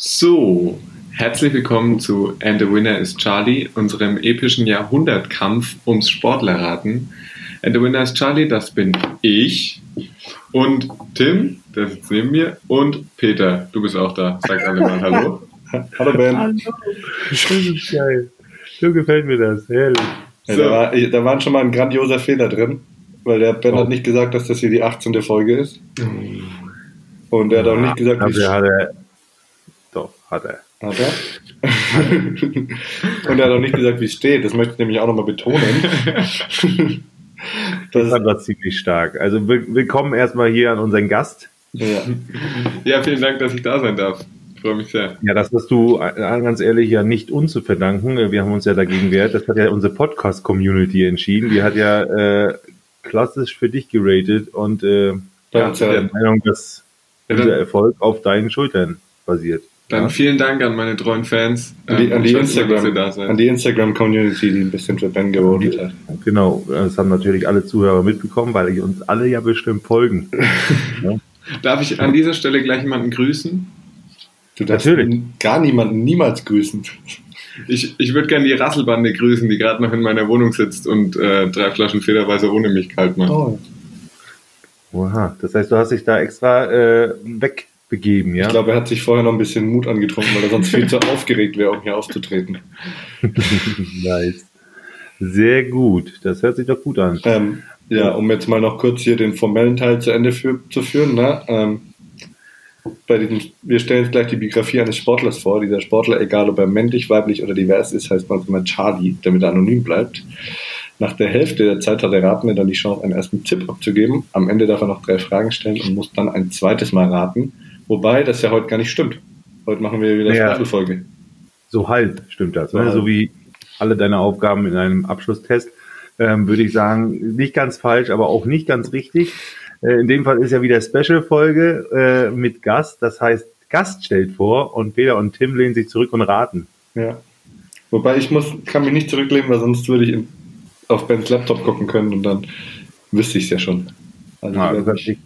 So, herzlich willkommen zu And the Winner is Charlie, unserem epischen Jahrhundertkampf ums Sportlerraten. And the Winner is Charlie, das bin ich. Und Tim, der sitzt neben mir. Und Peter, du bist auch da. Sag alle mal Hallo. Hallo Ben. Hallo. Das ist geil. So gefällt mir das. Herrlich. Ja, So. da, war, da war schon mal ein grandioser Fehler drin, weil der Ben Oh. hat nicht gesagt, dass das hier die 18. Folge ist. Und er hat auch nicht gesagt, wie Dafür hat er. Hat er. Hat er? Und er hat auch nicht gesagt, wie es steht. Das möchte ich nämlich auch nochmal betonen. Das das, war ziemlich stark. Also will- willkommen erstmal hier an unseren Gast. ja. Ja, vielen Dank, dass ich da sein darf. Ich freue mich sehr. Ja, das hast du äh, ganz ehrlich ja nicht uns zu verdanken. Wir haben uns ja dagegen wehrt. Das hat ja unsere Podcast-Community entschieden. Die hat ja äh, klassisch für dich geratet und äh, ja, der Meinung, dass Ja, dann- Erfolg auf deinen Schultern basiert. Dann Ja? vielen Dank an meine treuen Fans. An die, Ähm, an die Instagram, an die Instagram-Community, die ein bisschen für Ben gewotet hat. Genau, das haben natürlich alle Zuhörer mitbekommen, weil die uns alle ja bestimmt folgen. Darf ich an dieser Stelle gleich jemanden grüßen? Du darfst Natürlich. gar niemanden niemals grüßen. Ich, ich würde gerne die Rasselbande grüßen, die gerade noch in meiner Wohnung sitzt und äh, drei Flaschen Federweise ohne mich kalt macht. Oh. Oha, das heißt, du hast dich da extra äh, wegbegeben, ja? Ich glaube, er hat sich vorher noch ein bisschen Mut angetrunken, weil er sonst viel zu aufgeregt wäre, um hier aufzutreten. nice. Sehr gut, das hört sich doch gut an. Ähm, ja, um jetzt mal noch kurz hier den formellen Teil zu Ende für, zu führen. Ne? Ähm, bei diesem, wir stellen jetzt gleich die Biografie eines Sportlers vor. Dieser Sportler, egal ob er männlich, weiblich oder divers ist, heißt manchmal Charlie, damit er anonym bleibt. Nach der Hälfte der Zeit hat der Ratende dann die Chance, einen ersten Tipp abzugeben. Am Ende darf er noch drei Fragen stellen und muss dann ein zweites Mal raten. Wobei das ja heute gar nicht stimmt. Heute machen wir wieder Ja. Special-Folge. So halb stimmt das, So ne? halb. so wie alle deine Aufgaben in einem Abschlusstest, ähm, würde ich sagen, nicht ganz falsch, aber auch nicht ganz richtig. Äh, in dem Fall ist ja wieder Special-Folge äh, mit Gast, das heißt, Gast stellt vor und Peter und Tim lehnen sich zurück und raten. Ja. Wobei ich muss, kann mich nicht zurücklehnen, weil sonst würde ich in, auf Bens Laptop gucken können und dann wüsste ich es ja schon. Also Ja, sich-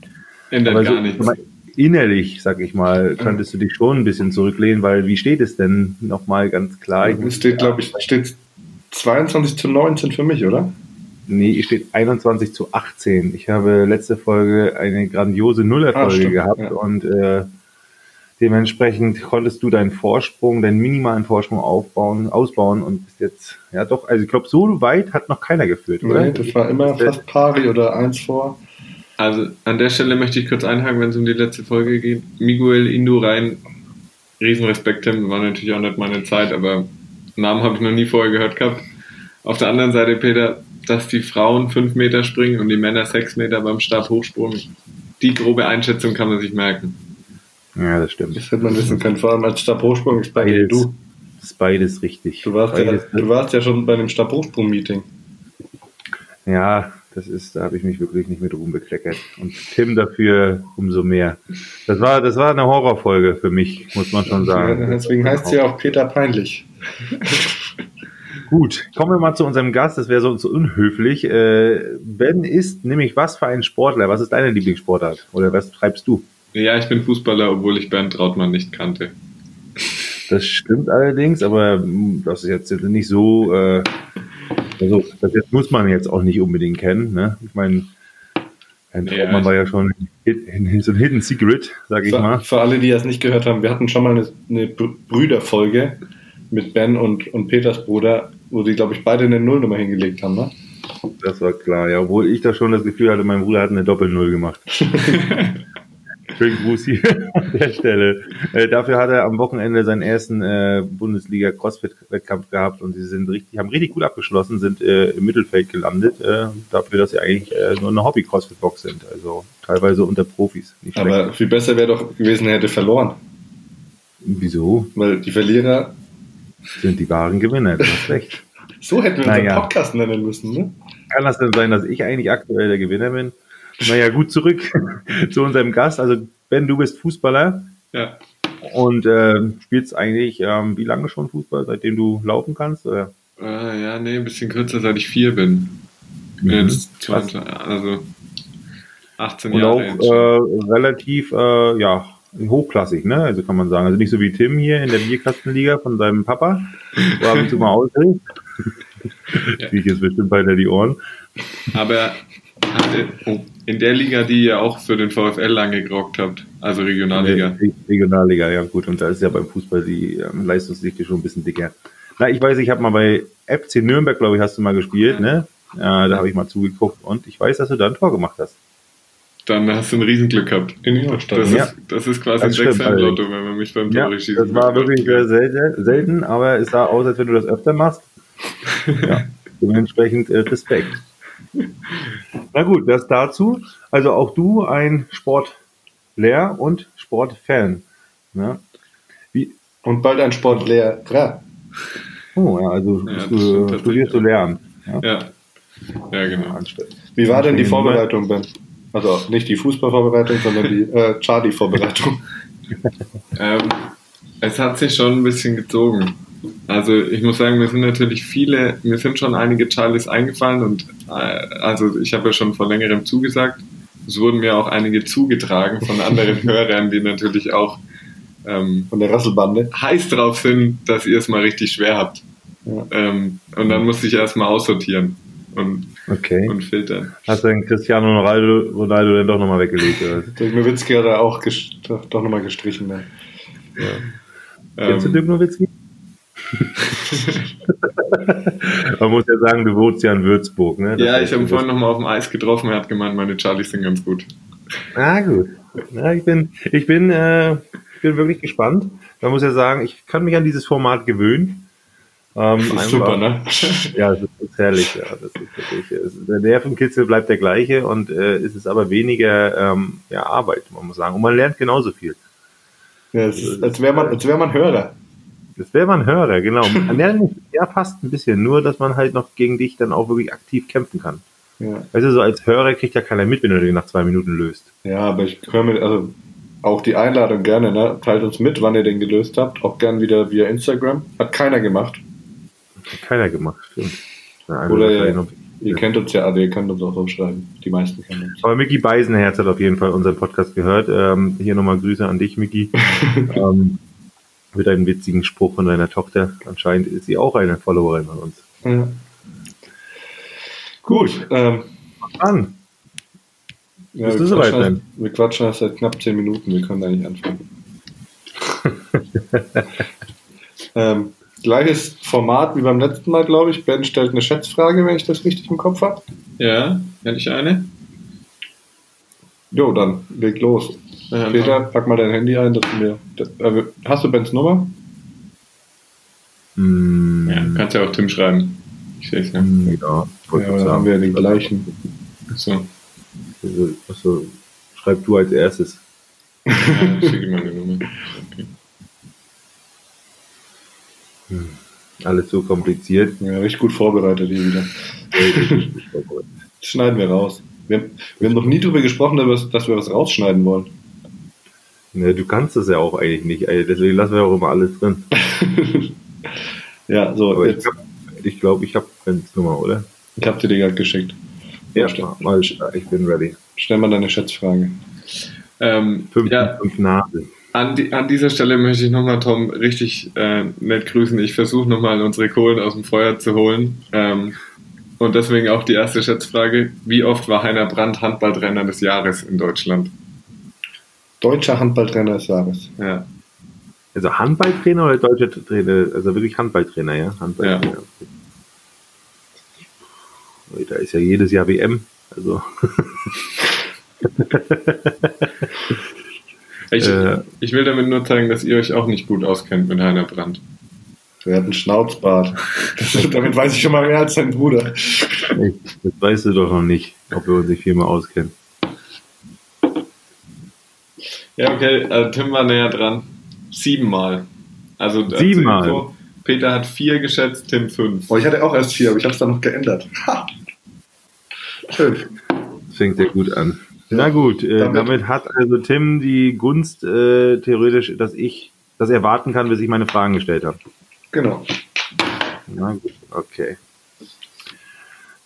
Ändert gar so, nichts. Innerlich, sag ich mal, könntest du dich schon ein bisschen zurücklehnen, weil wie steht es denn nochmal ganz klar? Es steht, glaube ich, steht 22 zu 19 für mich, oder? Nee, hier steht 21 zu 18. Ich habe letzte Folge eine grandiose Ah, Nullerfolge stimmt, gehabt ja. und äh, dementsprechend konntest du deinen Vorsprung, deinen minimalen Vorsprung aufbauen, ausbauen und bist jetzt, ja doch, also ich glaube, so weit hat noch keiner geführt, oder? Nee, das war immer fast pari oder eins vor. Also an der Stelle möchte ich kurz einhaken, wenn es um die letzte Folge geht. Miguel Indurain, Riesenrespekt, Tim, war natürlich auch nicht meine Zeit, aber Namen habe ich noch nie vorher gehört gehabt. Auf der anderen Seite, Peter, dass die Frauen fünf Meter springen und die Männer sechs Meter beim Stabhochsprung, die grobe Einschätzung kann man sich merken. Ja, das stimmt. Das hätte man wissen können, vor allem als Stabhochsprung-Experte. Beides, Du, das ist beides richtig. du, warst ja, beides, du warst ja schon bei dem Stabhochsprung-Meeting. Ja, das ist, da habe ich mich wirklich nicht mit Ruhm bekleckert. Und Tim dafür umso mehr. Das war, das war eine Horrorfolge für mich, muss man schon sagen. Ja, deswegen heißt sie ja auch Peter Peinlich. Gut, kommen wir mal zu unserem Gast. Das wäre so, so unhöflich. Äh, ben ist nämlich was für ein Sportler? Was ist deine Lieblingssportart? Oder was treibst du? Ja, ich bin Fußballer, obwohl ich Bernd Trautmann nicht kannte. Das stimmt allerdings, aber das ist jetzt nicht so. Äh, also das muss man jetzt auch nicht unbedingt kennen. Ne? Ich meine, ein Ja, Trautmann war ja schon so ein Hidden Secret, sage ich Für, mal. für alle, die das nicht gehört haben, wir hatten schon mal eine, eine Br- Brüderfolge mit Ben und, und Peters Bruder, wo sie, glaube ich, beide eine Nullnummer hingelegt haben. Ne? Das war klar, ja. Obwohl ich da schon das Gefühl hatte, mein Bruder hat eine Doppel-Null gemacht. Schönen Gruß hier an der Stelle. Äh, dafür hat er am Wochenende seinen ersten äh, Bundesliga-Crossfit-Wettkampf gehabt und sie sind richtig, haben richtig gut abgeschlossen, sind äh, im Mittelfeld gelandet, äh, dafür, dass sie eigentlich äh, nur eine Hobby-Crossfit-Box sind. Also teilweise unter Profis. Aber viel besser wäre doch gewesen, er hätte verloren. Wieso? Weil die Verlierer, Sind die wahren Gewinner, du hast recht. so hätten wir unseren Naja. Podcast nennen müssen. Ne? Kann das denn sein, dass ich eigentlich aktuell der Gewinner bin? Naja, gut, zurück zu unserem Gast. Also, Ben, du bist Fußballer. Ja, Und ähm, spielst eigentlich ähm, wie lange schon Fußball, seitdem du laufen kannst? Oder? äh, ja, nee, ein bisschen kürzer, seit ich vier bin. Ich bin Mhm. jetzt 20, also 18 Und Jahre auch jetzt schon. äh, relativ äh, ja, hochklassig, ne? Also kann man sagen. Also nicht so wie Tim hier in der Bierkastenliga von seinem Papa, wo ab und zu mal aushilft. Ja. Kriege ich jetzt bestimmt beinahe die Ohren. Aber in der Liga, die ihr auch für den VfL lange gerockt habt, also Regionalliga. Re- Regionalliga, ja gut. Und da ist ja beim Fußball die ähm, Leistungsdichte schon ein bisschen dicker. Na, ich weiß, ich habe mal bei FC Nürnberg, glaube ich, hast du mal gespielt, ne? Ja, da habe ich mal zugeguckt und ich weiß, dass du da ein Tor gemacht hast. Dann hast du ein Riesenglück gehabt. In Ingolstadt. Das? Ja. ist, das ist quasi Das ein Sechser-Lotto, wenn man mich beim Ja, Tore schießen das war wirklich sehr selten, selten, aber es sah aus, als wenn du das öfter machst. Ja, dementsprechend äh, Respekt. Na gut, das dazu. Also auch du ein Sportlehr und Sportfan. Ne? Wie, Und bald ein Sportlehrer. oh, ja, also Ja, du, äh, studierst du Lernen. Ja? Ja. Ja, genau. Wie war denn die Vorbereitung, Ben? Also nicht die Fußballvorbereitung, sondern die äh, Charlie-Vorbereitung. Ähm, es hat sich schon ein bisschen gezogen. Also ich muss sagen, mir sind natürlich viele, mir sind schon einige Charlies eingefallen und äh, also ich habe ja schon vor längerem zugesagt. Es wurden mir auch einige zugetragen von anderen Hörern, die natürlich auch ähm, Von der Rasselbande. heiß drauf sind, dass ihr es mal richtig schwer habt. Ja. Ähm, und dann musste ich erstmal aussortieren und, Okay. und filtern. Hast du den Cristiano Ronaldo, Ronaldo denn doch nochmal weggelegt? Dirk Nowitzki hat er auch doch, doch nochmal gestrichen. Ne? Kennst du Ähm, Dirk Nowitzki? Man muss ja sagen, du wohnst ja in Würzburg, ne? Das ja, ich habe ihn vorhin nochmal auf dem Eis getroffen, er hat gemeint, meine Charlies sind ganz gut. Ah, gut. Ja, ich bin, ich bin, äh, ich bin wirklich gespannt. Man muss ja sagen, ich kann mich an dieses Format gewöhnen. Ähm, Das ist einfach- super, ne? Ja, das ist herrlich. Ja, das ist wirklich, es- der Nervenkitzel bleibt der gleiche und äh, es ist aber weniger ähm, ja, Arbeit, man muss sagen. Und man lernt genauso viel. Ja, es ist, als wäre man, als wär man Hörer. Das wäre man Hörer, genau. Nicht- ja fast ein bisschen, nur dass man halt noch gegen dich dann auch wirklich aktiv kämpfen kann. Ja. Weißt du, so als Hörer kriegt ja keiner mit, wenn du den nach zwei Minuten löst. ja, aber ich höre mir also auch die Einladung gerne. Ne? Teilt uns mit, wann ihr den gelöst habt. Auch gern wieder via Instagram. Hat keiner gemacht. Hat keiner gemacht. Stimmt. Ja, also Oder ihr, noch- ihr kennt uns ja alle, ihr könnt uns auch so schreiben. Die meisten kennen uns. Aber Mickey Beisenherz hat auf jeden Fall unseren Podcast gehört. Ähm, hier nochmal Grüße an dich, Mickey. ähm, mit einem witzigen Spruch von deiner Tochter. Anscheinend ist sie auch eine Followerin von uns. Ja. Gut. Ähm, An. ja, Bist wir, du soweit, quatschen, Ben? wir quatschen erst seit knapp zehn Minuten. Wir können eigentlich anfangen. ähm, gleiches Format wie beim letzten Mal, glaube ich. Ben stellt eine Schätzfrage, wenn ich das richtig im Kopf habe. Ja, hätte ich eine? Jo, dann leg los. Ja, Peter, pack mal dein Handy ein. Dass du mir, das, äh, hast du Bens Nummer? Mm, Ja, kannst ja auch Tim schreiben. Ich sehe es ja. mm, ja, wollte Ja, ich dann haben wir den gleichen. So. Also, also, schreib du als erstes. Ja, schicke mal eine Nummer. Okay. Alles so kompliziert. Ja, richtig gut vorbereitet hier wieder. Das schneiden wir raus. Wir, haben- wir haben noch nie darüber gesprochen, dass wir- dass wir was rausschneiden wollen. Ne, du kannst das ja auch eigentlich nicht, deswegen lassen wir auch immer alles drin. Ja, so, Aber ich jetzt, glaube, ich, glaub, ich habe Bens Nummer, oder? ich habe dir die gerade geschickt. Ja, stimmt. mal, ich bin ready. Stell mal deine Schätzfrage. Ähm, Fünf, ja, fünf Nase. an, die, an dieser Stelle möchte ich nochmal Tom richtig äh, nett grüßen. Ich versuche nochmal unsere Kohlen aus dem Feuer zu holen. Ähm, und deswegen auch die erste Schätzfrage. Wie oft war Heiner Brandt Handballtrainer des Jahres in Deutschland? Deutscher Handballtrainer des Jahres. Ja. Also Handballtrainer oder deutscher Trainer? Also wirklich Handballtrainer, ja? Handballtrainer. Ui, Da ist ja jedes Jahr WM. Also Ich, Äh. ich will damit nur zeigen, dass ihr euch auch nicht gut auskennt mit Heiner Brandt. Der hat einen Schnauzbart. Damit weiß ich schon mal mehr als sein Bruder. das weißt du doch noch nicht, ob wir uns nicht viermal auskennen. Ja, okay, äh, Tim war näher dran. Siebenmal. Also Siebenmal? Info, Peter hat vier geschätzt, Tim fünf. Oh, ich hatte auch erst vier, aber ich habe es dann noch geändert. Ha! Schön. Das fängt ja gut an. Na gut, äh, Damit- damit, hat also Tim die Gunst äh, theoretisch, dass ich das erwarten kann, bis ich meine Fragen gestellt habe. Genau. Na gut, okay.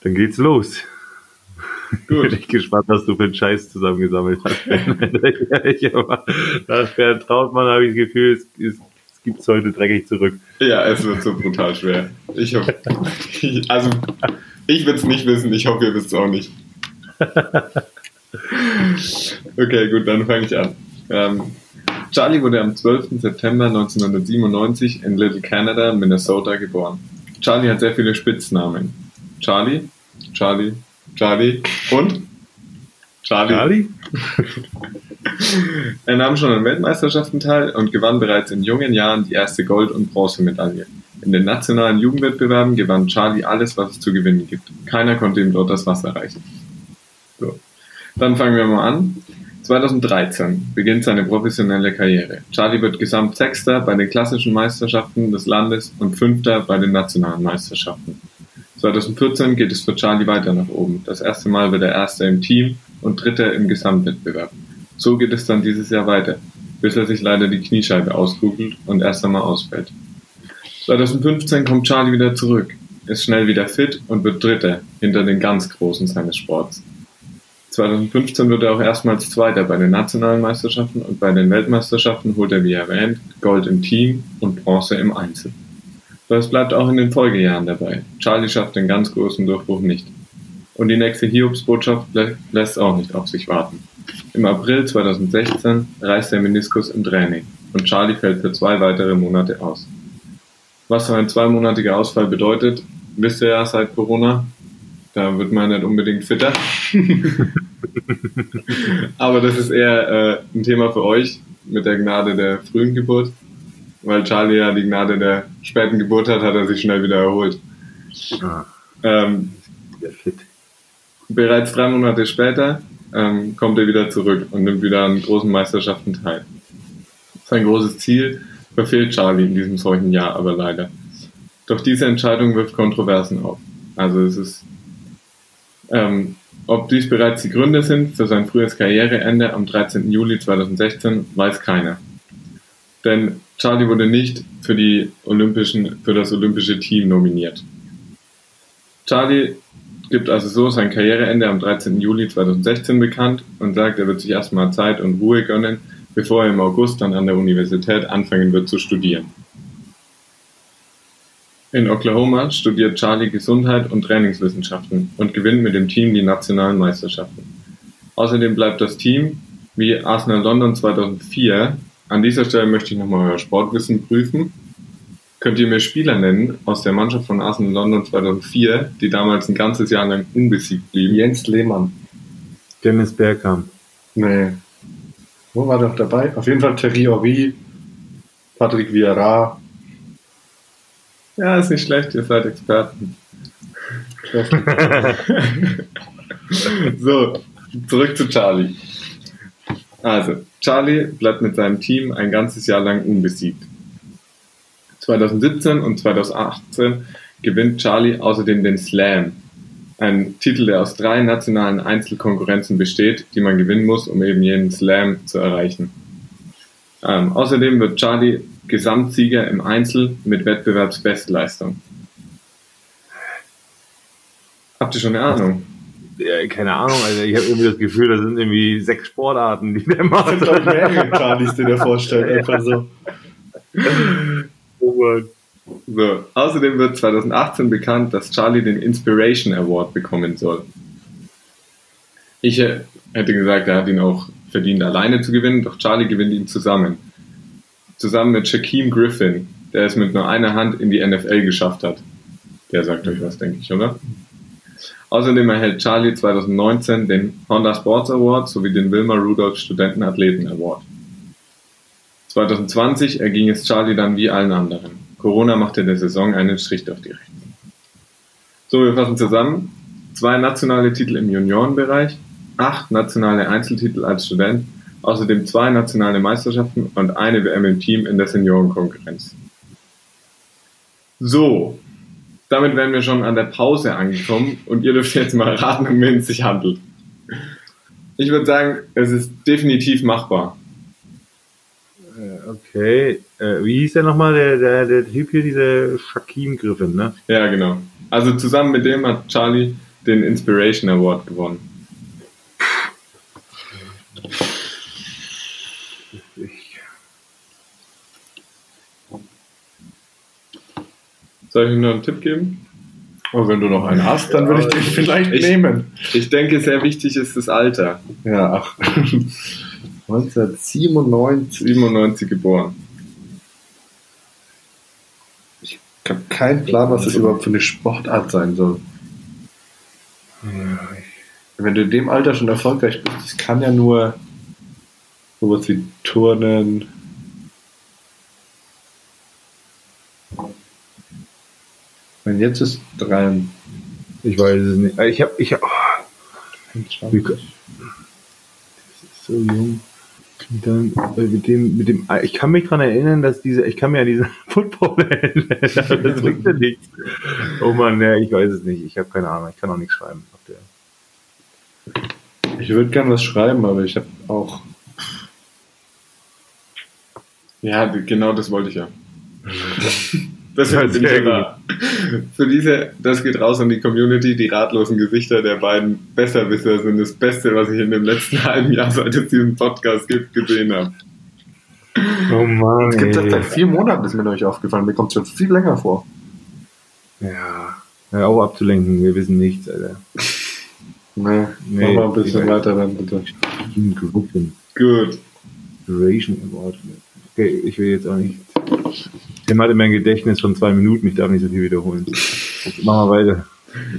Dann geht's los. Gut. Bin ich gespannt, was du für einen Scheiß zusammengesammelt hast. Nach Bernd Trautmann habe ich das Gefühl, es, es, es gibt es heute dreckig zurück. Ja, es wird so brutal schwer. Ich hoffe, also, ich will es nicht wissen, ich hoffe, ihr wisst es auch nicht. Okay, gut, dann fange ich an. Ähm, Charlie wurde am 12. September 1997 in Little Canada, Minnesota geboren. Charlie hat sehr viele Spitznamen. Charlie, Charlie, Charlie und Charlie. Charlie? er nahm schon an Weltmeisterschaften teil und gewann bereits in jungen Jahren die erste Gold- und Bronzemedaille. In den nationalen Jugendwettbewerben gewann Charlie alles, was es zu gewinnen gibt. Keiner konnte ihm dort das Wasser reichen. So. Dann fangen wir mal an. 2013 beginnt seine professionelle Karriere. Charlie wird Gesamtsechster bei den klassischen Meisterschaften des Landes und Fünfter bei den nationalen Meisterschaften. 2014 geht es für Charlie weiter nach oben. Das erste Mal wird er Erster im Team und Dritter im Gesamtwettbewerb. So geht es dann dieses Jahr weiter, bis er sich leider die Kniescheibe auskugelt und erst einmal ausfällt. 2015 kommt Charlie wieder zurück, ist schnell wieder fit und wird Dritter hinter den ganz Großen seines Sports. 2015 wird er auch erstmals Zweiter bei den nationalen Meisterschaften und bei den Weltmeisterschaften holt er, wie erwähnt, Gold im Team und Bronze im Einzel. Das bleibt auch in den Folgejahren dabei. Charlie schafft den ganz großen Durchbruch nicht. Und die nächste Hiobsbotschaft lä lässt auch nicht auf sich warten. Im April 2016 reißt der Meniskus im Training und Charlie fällt für zwei weitere Monate aus. Was so ein zweimonatiger Ausfall bedeutet, wisst ihr ja seit Corona. Da wird man nicht unbedingt fitter. Aber das ist eher äh, ein Thema für euch mit der Gnade der frühen Geburt. Weil Charlie ja die Gnade der späten Geburt hat, hat er sich schnell wieder erholt. Ah, ähm, fit. Bereits drei Monate später ähm, kommt er wieder zurück und nimmt wieder an großen Meisterschaften teil. Sein großes Ziel verfehlt Charlie in diesem solchen Jahr aber leider. Doch diese Entscheidung wirft Kontroversen auf. Also es ist ähm, ob dies bereits die Gründe sind für sein frühes Karriereende am 13. Juli 2016, weiß keiner. Denn Charlie wurde nicht für, die Olympischen, für das olympische Team nominiert. Charlie gibt also so sein Karriereende am 13. Juli 2016 bekannt und sagt, er wird sich erstmal Zeit und Ruhe gönnen, bevor er im August dann an der Universität anfangen wird zu studieren. In Oklahoma studiert Charlie Gesundheit und Trainingswissenschaften und gewinnt mit dem Team die nationalen Meisterschaften. Außerdem bleibt das Team, wie Arsenal London 2004, an dieser Stelle möchte ich nochmal euer Sportwissen prüfen. Könnt ihr mir Spieler nennen aus der Mannschaft von Arsenal London 2004, die damals ein ganzes Jahr lang unbesiegt blieben? Jens Lehmann. Dennis Bergkamp. Nee. Wo war doch dabei? Auf jeden Fall Thierry Henry, Patrick Vieira, ja, ist nicht schlecht, ihr seid Experten. so, zurück zu Charlie. Also, Charlie bleibt mit seinem Team ein ganzes Jahr lang unbesiegt. 2017 und 2018 gewinnt Charlie außerdem den Slam, ein Titel, der aus drei nationalen Einzelkonkurrenzen besteht, die man gewinnen muss, um eben jeden Slam zu erreichen. Ähm, außerdem wird Charlie Gesamtsieger im Einzel mit Wettbewerbsbestleistung. Habt ihr schon eine Ahnung? Ja, keine Ahnung, also ich habe irgendwie das Gefühl, das sind irgendwie sechs Sportarten, die der macht. Das sind doch mehrere Charlies, die der vorstellt, einfach so. Oh so. Außerdem wird 2018 bekannt, dass Charlie den Inspiration Award bekommen soll. Ich hätte gesagt, er hat ihn auch verdient, alleine zu gewinnen, doch Charlie gewinnt ihn zusammen zusammen mit Shaquem Griffin, der es mit nur einer Hand in die NFL geschafft hat. Der sagt euch was, denke ich, oder? Außerdem erhält Charlie 2019 den Honda Sports Award sowie den Wilma Rudolph Studentenathleten Award. 2020 erging es Charlie dann wie allen anderen. Corona machte der Saison einen Strich durch die Rechnung. So, wir fassen zusammen. Zwei nationale Titel im Juniorenbereich, acht nationale Einzeltitel als Student außerdem zwei nationale Meisterschaften und eine WM im Team in der Seniorenkonkurrenz. So, damit wären wir schon an der Pause angekommen und ihr dürft jetzt mal raten, um wen es sich handelt. Ich würde sagen, es ist definitiv machbar. Äh, okay, äh, wie hieß der nochmal, der, der, der Typ hier, dieser Shaquem Griffin, ne? Ja, genau. Also zusammen mit dem hat Charlie den Inspiration Award gewonnen. Soll ich Ihnen noch einen Tipp geben? Und wenn du noch einen hast, dann würde ich den vielleicht Ich- nehmen. Ich denke, sehr wichtig ist das Alter. Ja, ach. 1997. 97 geboren. Ich habe keinen Plan, was das überhaupt für eine Sportart sein soll. Wenn du in dem Alter schon erfolgreich bist, das kann ja nur sowas wie Turnen. Wenn jetzt ist drei. Ich weiß es nicht. Ich habe, ich hab, oh, Wie das ist so jung. Und dann äh, mit dem, mit dem, ich kann mich daran erinnern, dass diese, ich kann mir an diesen Football erinnern, das bringt ja nichts. Oh Mann, ja, ich weiß es nicht. Ich habe keine Ahnung. Ich kann auch nichts schreiben. Auf der. Ich würde gern was schreiben, aber ich habe auch. Ja, genau das wollte ich ja. Das Ja, bin ich sehr ja. Für diese, das geht raus an die Community. Die ratlosen Gesichter der beiden Besserwisser sind das Beste, was ich in dem letzten halben Jahr, seit es diesen Podcast gibt, gesehen habe. Oh Mann. Es gibt das seit vier Monaten, ist mir euch aufgefallen. Mir kommt es schon viel länger vor. Ja. Hör auf abzulenken. Wir wissen nichts, Alter. Nee, Nee, mach mal ein bisschen weiter dann bitte. Gruppen. Gut. Duration Award. Okay, ich will jetzt auch nicht. Tim hatte mein Gedächtnis von zwei Minuten, ich darf nicht so viel wiederholen. Machen wir weiter.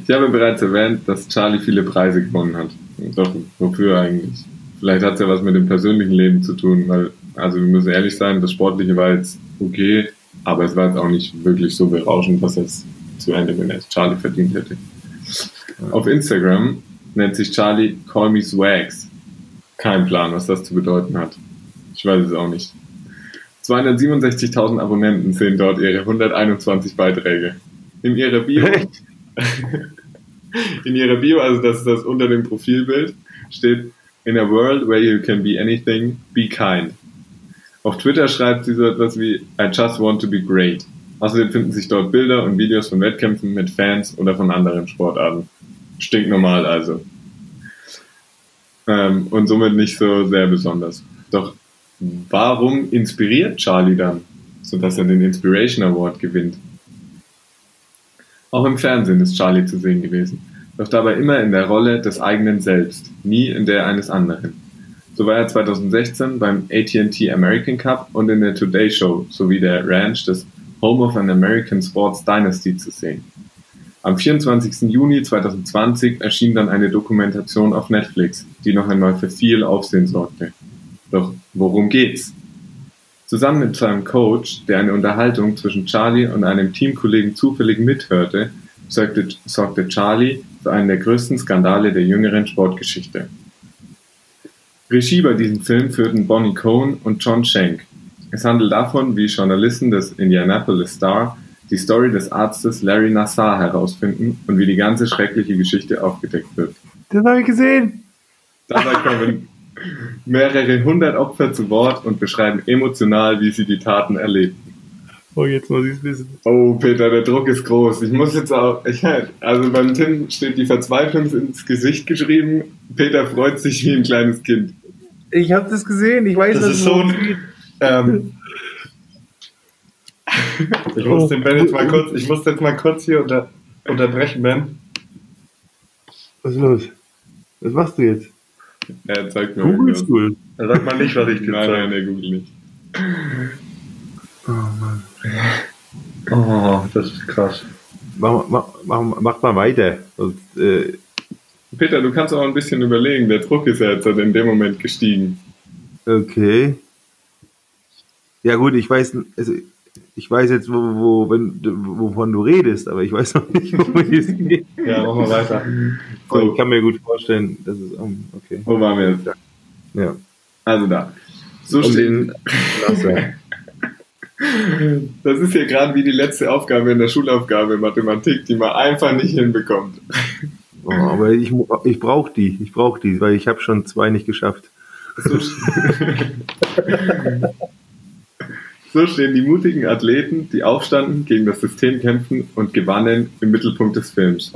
Ich habe bereits erwähnt, dass Charlie viele Preise gewonnen hat. Doch, wofür eigentlich? Vielleicht hat es ja was mit dem persönlichen Leben zu tun, weil, also wir müssen ehrlich sein, das Sportliche war jetzt okay, aber es war jetzt auch nicht wirklich so berauschend, dass es zu Ende, wenn er es Charlie verdient hätte. Auf Instagram nennt sich Charlie Call Me Swags. Kein Plan, was das zu bedeuten hat. Ich weiß es auch nicht. 267.000 Abonnenten sehen dort ihre 121 Beiträge. In ihrer Bio in ihrer Bio, also das ist das unter dem Profilbild, steht In a world where you can be anything, be kind. Auf Twitter schreibt sie so etwas wie I just want to be great. Außerdem finden sich dort Bilder und Videos von Wettkämpfen mit Fans oder von anderen Sportarten. Stinknormal also. Ähm, und somit nicht so sehr besonders. Doch warum inspiriert Charlie dann, sodass er den Inspiration Award gewinnt? Auch im Fernsehen ist Charlie zu sehen gewesen, doch dabei immer in der Rolle des eigenen Selbst, nie in der eines anderen. So war er 2016 beim AT&T American Cup und in der Today Show sowie der Ranch des Home of an American Sports Dynasty zu sehen. Am 24. Juni 2020 erschien dann eine Dokumentation auf Netflix, die noch einmal für viel Aufsehen sorgte. Doch worum geht's? Zusammen mit seinem Coach, der eine Unterhaltung zwischen Charlie und einem Teamkollegen zufällig mithörte, sorgte, sorgte Charlie für einen der größten Skandale der jüngeren Sportgeschichte. Regie bei diesem Film führten Bonnie Cohn und John Schenk. Es handelt davon, wie Journalisten des Indianapolis Star die Story des Arztes Larry Nassar herausfinden und wie die ganze schreckliche Geschichte aufgedeckt wird. Das habe ich gesehen. Dabei kommen mehrere hundert Opfer zu Wort und beschreiben emotional, wie sie die Taten erlebten. Oh, jetzt muss ich es wissen. Oh, Peter, der Druck ist groß. Ich muss jetzt auch. Ich, also beim Tim steht die Verzweiflung ins Gesicht geschrieben. Peter freut sich wie ein kleines Kind. Ich habe das gesehen. Ich weiß, Das dass ist es so ein-. Ähm, ich muss den Ben jetzt mal kurz, ich muss jetzt mal kurz hier unter, unterbrechen, Ben. Was ist los? Was machst du jetzt? Er zeigt mir Googlest du? Sag mal nicht, was ich dir Nein, nein, er googelt nicht. Oh Mann. Oh, das ist krass. Mach, mach, mach, mach mal weiter. Sonst, äh, Peter, du kannst auch ein bisschen überlegen. Der Druck ist ja jetzt in dem Moment gestiegen. okay. Ja gut, ich weiß, also ich weiß jetzt, wo, wo, wenn, wovon du redest, aber ich weiß noch nicht, wo es geht. Ja, mach mal weiter. So, ich kann mir gut vorstellen, dass es um, okay. Wo waren wir jetzt? Ja. Also da. So Um Nasser. Das ist hier gerade wie die letzte Aufgabe in der Schulaufgabe Mathematik, die man einfach nicht hinbekommt. Oh, aber ich, ich brauche die, ich brauche die, weil ich habe schon zwei nicht geschafft. So, so stehen die mutigen Athleten, die aufstanden, gegen das System kämpfen und gewannen im Mittelpunkt des Films.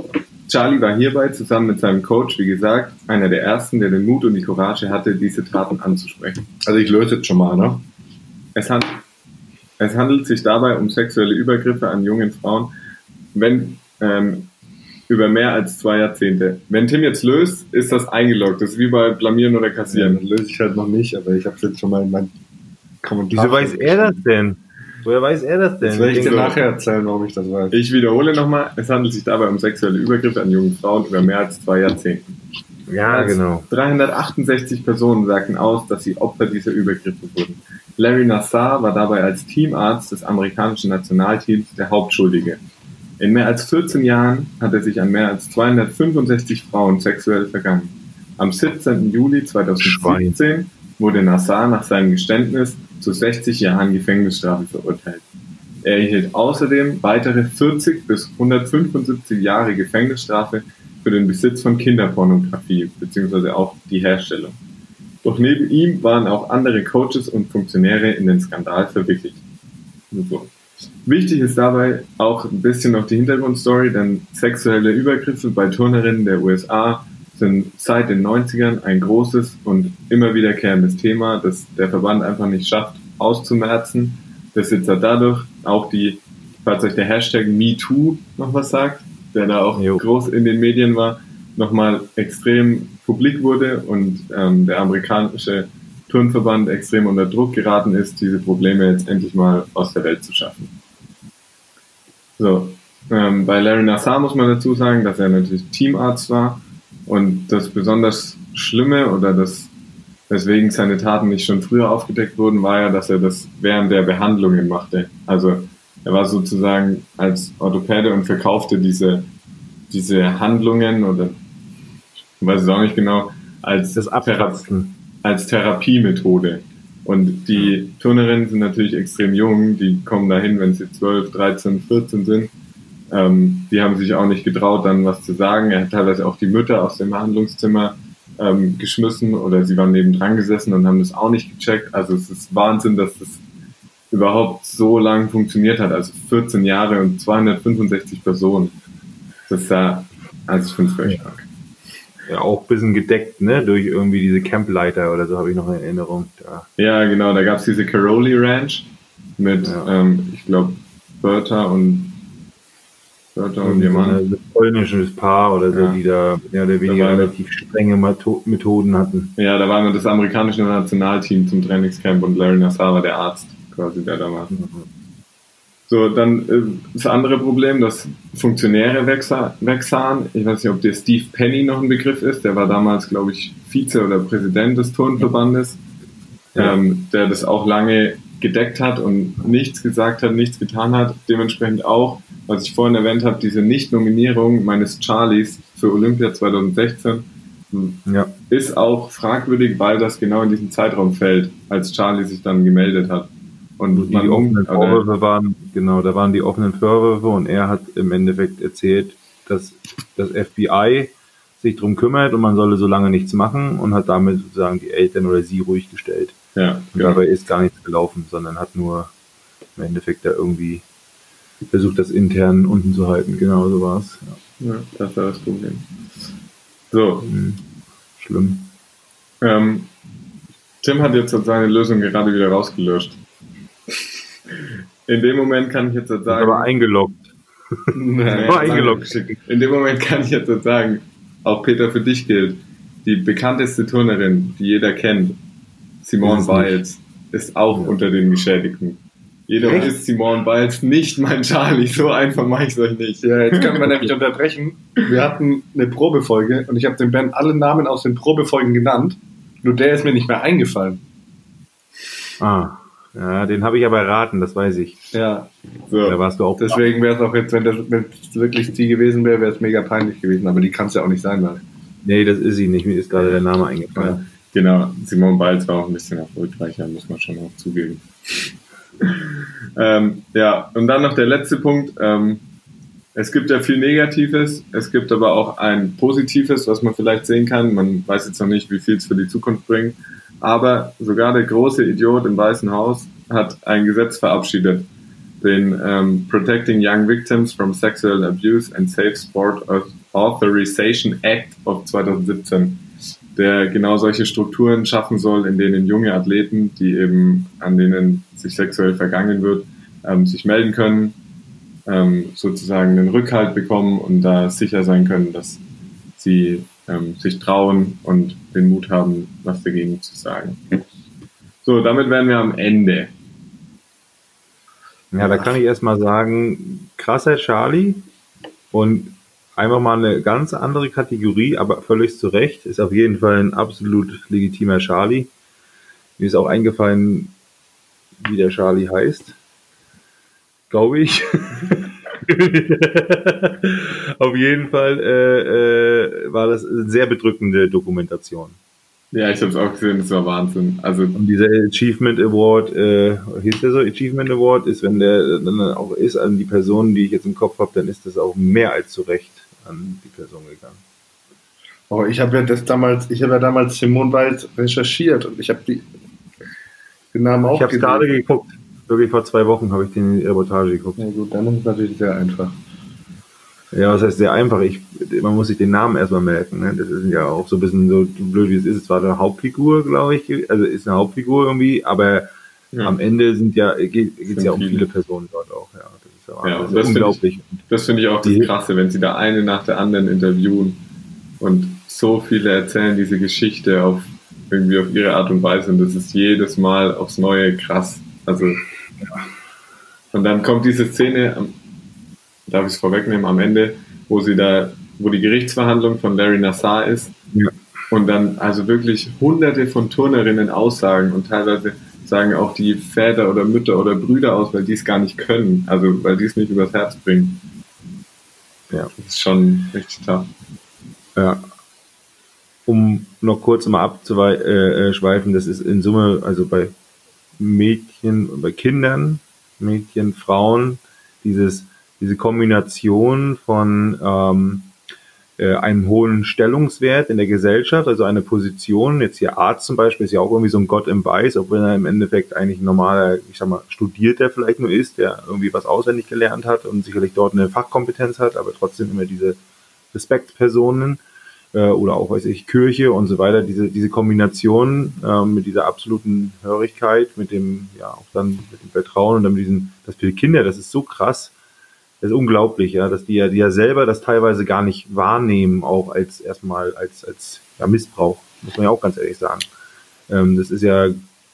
Charlie war hierbei zusammen mit seinem Coach, wie gesagt, einer der ersten, der den Mut und die Courage hatte, diese Taten anzusprechen. Also ich löse jetzt schon mal, ne? Es, hand, es handelt sich dabei um sexuelle Übergriffe an jungen Frauen, wenn ähm, über mehr als zwei Jahrzehnte. Wenn Tim jetzt löst, ist das eingeloggt. Das ist wie bei Blamieren oder Ja, Kassieren. das löse ich halt noch nicht, aber ich habe es jetzt schon mal in meinen Kommentar. Wieso weiß er das denn? Woher weiß er das denn? Das werde ich dir nachher erzählen, warum ich das weiß. Ich wiederhole nochmal, es handelt sich dabei um sexuelle Übergriffe an jungen Frauen über mehr als zwei Jahrzehnte. ja, genau. 368 Personen sagten aus, dass sie Opfer dieser Übergriffe wurden. Larry Nassar war dabei als Teamarzt des amerikanischen Nationalteams der Hauptschuldige. In mehr als 14 Jahren hat er sich an mehr als 265 Frauen sexuell vergangen. Am 17. Juli 2017 wurde Nassar nach seinem Geständnis zu 60 Jahren Gefängnisstrafe verurteilt. Er erhielt außerdem weitere 40 bis 175 Jahre Gefängnisstrafe für den Besitz von Kinderpornografie bzw. auch die Herstellung. Doch neben ihm waren auch andere Coaches und Funktionäre in den Skandal verwickelt. So. Wichtig ist dabei auch ein bisschen noch die Hintergrundstory, denn sexuelle Übergriffe bei Turnerinnen der USA sind seit den 90ern ein großes und immer wiederkehrendes Thema, das der Verband einfach nicht schafft auszumerzen. Das jetzt hat dadurch auch die, falls euch der Hashtag MeToo noch was sagt, der da auch Jo. groß in den Medien war, nochmal extrem publik wurde und ähm, der amerikanische Turnverband extrem unter Druck geraten ist, diese Probleme jetzt endlich mal aus der Welt zu schaffen. So, ähm, bei Larry Nassar muss man dazu sagen, dass er natürlich Teamarzt war und das besonders Schlimme oder das, weswegen seine Taten nicht schon früher aufgedeckt wurden, war ja, dass er das während der Behandlungen machte. Also er war sozusagen als Orthopäde und verkaufte diese, diese Handlungen oder ich weiß es auch nicht genau, als Das Abkratzen. als Therapiemethode. Und die Turnerinnen sind natürlich extrem jung, die kommen dahin, wenn sie 12, 13, 14 sind. Ähm, die haben sich auch nicht getraut, dann was zu sagen. Er hat teilweise auch die Mütter aus dem Behandlungszimmer ähm, geschmissen oder sie waren nebendran gesessen und haben das auch nicht gecheckt. Also es ist Wahnsinn, dass das überhaupt so lang funktioniert hat. Also 14 Jahre und 265 Personen. Das ist ja, also ich finde es völlig stark. Ja, auch ein bisschen gedeckt, ne? Durch irgendwie diese Campleiter oder so habe ich noch in Erinnerung. Da. Ja, genau, da gab es diese Caroli Ranch mit, Ja. ähm, ich glaube, Bertha und Und ihr so Mann. ein polnisches Paar oder so, Ja. die da mehr oder weniger relativ strenge Methoden hatten. Ja, da war immer das amerikanische Nationalteam zum Trainingscamp und Larry Nassar war der Arzt, quasi, der da war. So, dann äh, das andere Problem, dass Funktionäre wegsa- wegsahen. Ich weiß nicht, ob der Steve Penny noch ein Begriff ist. Der war damals, glaube ich, Vize oder Präsident des Turnverbandes, Ja. ähm, der das auch lange gedeckt hat und nichts gesagt hat, nichts getan hat. Dementsprechend auch, was ich vorhin erwähnt habe, diese Nicht-Nominierung meines Charlies für Olympia 2016 Ja. ist auch fragwürdig, weil das genau in diesen Zeitraum fällt, als Charlie sich dann gemeldet hat. Und Die offenen oder, Vorwürfe waren, genau, da waren die offenen Vorwürfe und er hat im Endeffekt erzählt, dass das FBI sich drum kümmert und man solle so lange nichts machen und hat damit sozusagen die Eltern oder sie ruhig gestellt. Ja, genau. dabei ist gar nichts gelaufen, sondern hat nur im Endeffekt da irgendwie versucht, das intern unten zu halten. Genau so war es. Ja. ja, das war das Problem. So, Hm. Schlimm. ähm, Tim hat jetzt seine Lösung gerade wieder rausgelöscht. In dem Moment kann ich jetzt sagen, aber eingeloggt. Naja, war eingeloggt. In dem Moment kann ich jetzt sagen, auch Peter für dich gilt, die bekannteste Turnerin, die jeder kennt, Simone nicht. Biles, ist auch unter den Geschädigten. Jedoch Echt? ist Simone Biles nicht mein Charlie, so einfach mache ich es euch nicht. Ja, jetzt können wir nämlich unterbrechen. Wir hatten eine Probefolge und ich habe dem Ben alle Namen aus den Probefolgen genannt. Nur der ist mir nicht mehr eingefallen. Ah, ja, den habe ich aber erraten, das weiß ich. Ja, Da So, warst du auch. deswegen wäre es auch jetzt, wenn das wirklich die gewesen wäre, wäre es mega peinlich gewesen. Aber die kann es ja auch nicht sein, weil. Nee, das ist sie nicht. Mir ist gerade der Name eingefallen. Genau, Simone Biles war auch ein bisschen erfolgreicher, muss man schon auch zugeben. ähm, ja, und dann noch der letzte Punkt. Ähm, es gibt ja viel Negatives, es gibt aber auch ein Positives, was man vielleicht sehen kann. Man weiß jetzt noch nicht, wie viel es für die Zukunft bringt. Aber sogar der große Idiot im Weißen Haus hat ein Gesetz verabschiedet, den ähm, Protecting Young Victims from Sexual Abuse and Safe Sport Authorization Act of 2017, der genau solche Strukturen schaffen soll, in denen junge Athleten, die eben an denen sich sexuell vergangen wird, ähm, sich melden können ähm, sozusagen den Rückhalt bekommen und da sicher sein können, dass sie ähm, sich trauen und den Mut haben, was dagegen zu sagen. So, damit wären wir am Ende. Ja, da kann ich erstmal sagen, krasser Charlie und einfach mal eine ganz andere Kategorie, aber völlig zu Recht, ist auf jeden Fall ein absolut legitimer Charlie. Mir ist auch eingefallen, wie der Charlie heißt. Glaube ich. auf jeden Fall äh, äh, war das eine sehr bedrückende Dokumentation. Ja, ich habe es auch gesehen, das war Wahnsinn. Also Und dieser Achievement Award, äh, hieß der so, Achievement Award, ist, wenn der dann auch ist an die Person, die ich jetzt im Kopf habe, dann ist das auch mehr als zu Recht an die Person gegangen. Oh, ich habe ja das damals, ich habe ja damals Simone Weil recherchiert und ich habe die den Namen auch Ich habe es gerade geguckt, wirklich vor zwei Wochen habe ich die Reportage geguckt. Ja gut, dann ist es natürlich sehr einfach. Ja, das heißt sehr einfach. Ich, man muss sich den Namen erstmal merken. Ne? Das ist ja auch so ein bisschen so blöd, wie es ist. Es war eine Hauptfigur, glaube ich. Also ist eine Hauptfigur irgendwie, aber Ja. am Ende sind ja, geht es ja um viele. viele Personen dort auch. Ja, das ist ja, Ja, das das finde unglaublich. Das finde ich auch das Krasse, wenn sie da eine nach der anderen interviewen und so viele erzählen diese Geschichte auf irgendwie auf ihre Art und Weise und das ist jedes Mal aufs Neue krass. Also und dann kommt diese Szene, darf ich es vorwegnehmen, am Ende, wo sie da, wo die Gerichtsverhandlung von Larry Nassar ist Ja. und dann also wirklich hunderte von Turnerinnen aussagen und teilweise sagen auch die Väter oder Mütter oder Brüder aus, weil die es gar nicht können, also weil die es nicht übers Herz bringen. Ja. Das ist schon richtig tough. Ja. Um noch kurz mal abzuschweifen, das ist in Summe, also bei Mädchen, bei Kindern, Mädchen, Frauen, dieses, diese Kombination von ähm, äh, einem hohen Stellungswert in der Gesellschaft, also eine Position, jetzt hier Arzt zum Beispiel, ist ja auch irgendwie so ein Gott im Weiß, obwohl er im Endeffekt eigentlich ein normaler, ich sag mal, Studierter vielleicht nur ist, der irgendwie was auswendig gelernt hat und sicherlich dort eine Fachkompetenz hat, aber trotzdem immer diese Respektpersonen äh, oder auch, weiß ich, Kirche und so weiter, diese, diese Kombination ähm, mit dieser absoluten Hörigkeit, mit dem, ja, auch dann mit dem Vertrauen und dann mit diesen, das für die Kinder, das ist so krass, das ist unglaublich, ja, dass die ja, die ja selber das teilweise gar nicht wahrnehmen, auch als erstmal als, als ja, Missbrauch, muss man ja auch ganz ehrlich sagen. Ähm, das ist ja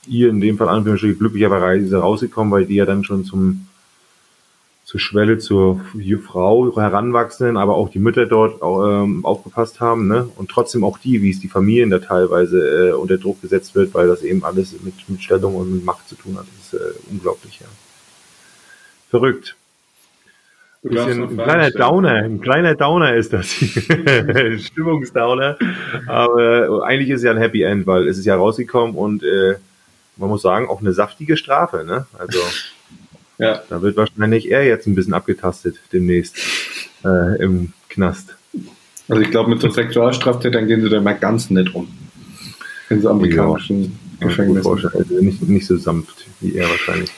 ihr in dem Fall Anführungsstrichen glücklicherweise rausgekommen, weil die ja dann schon zum zur Schwelle zur Frau heranwachsenden, aber auch die Mütter dort ähm, aufgepasst haben, ne? Und trotzdem auch die, wie es die Familien da teilweise äh, unter Druck gesetzt wird, weil das eben alles mit, mit Stellung und mit Macht zu tun hat. Das ist äh, unglaublich, ja. Verrückt. Bisschen, ein kleiner stellen. Downer, ein kleiner Downer ist das hier. Stimmungsdowner. Aber eigentlich ist es ja ein Happy End, weil es ist ja rausgekommen und äh, man muss sagen, auch eine saftige Strafe, ne? Also Ja, da wird wahrscheinlich er jetzt ein bisschen abgetastet demnächst äh, im Knast. Also ich glaube, mit so Sexualstraftätern gehen sie da mal ganz nett um. In so amerikanischen gut Gefängnissen. Also nicht, nicht so sanft wie er wahrscheinlich.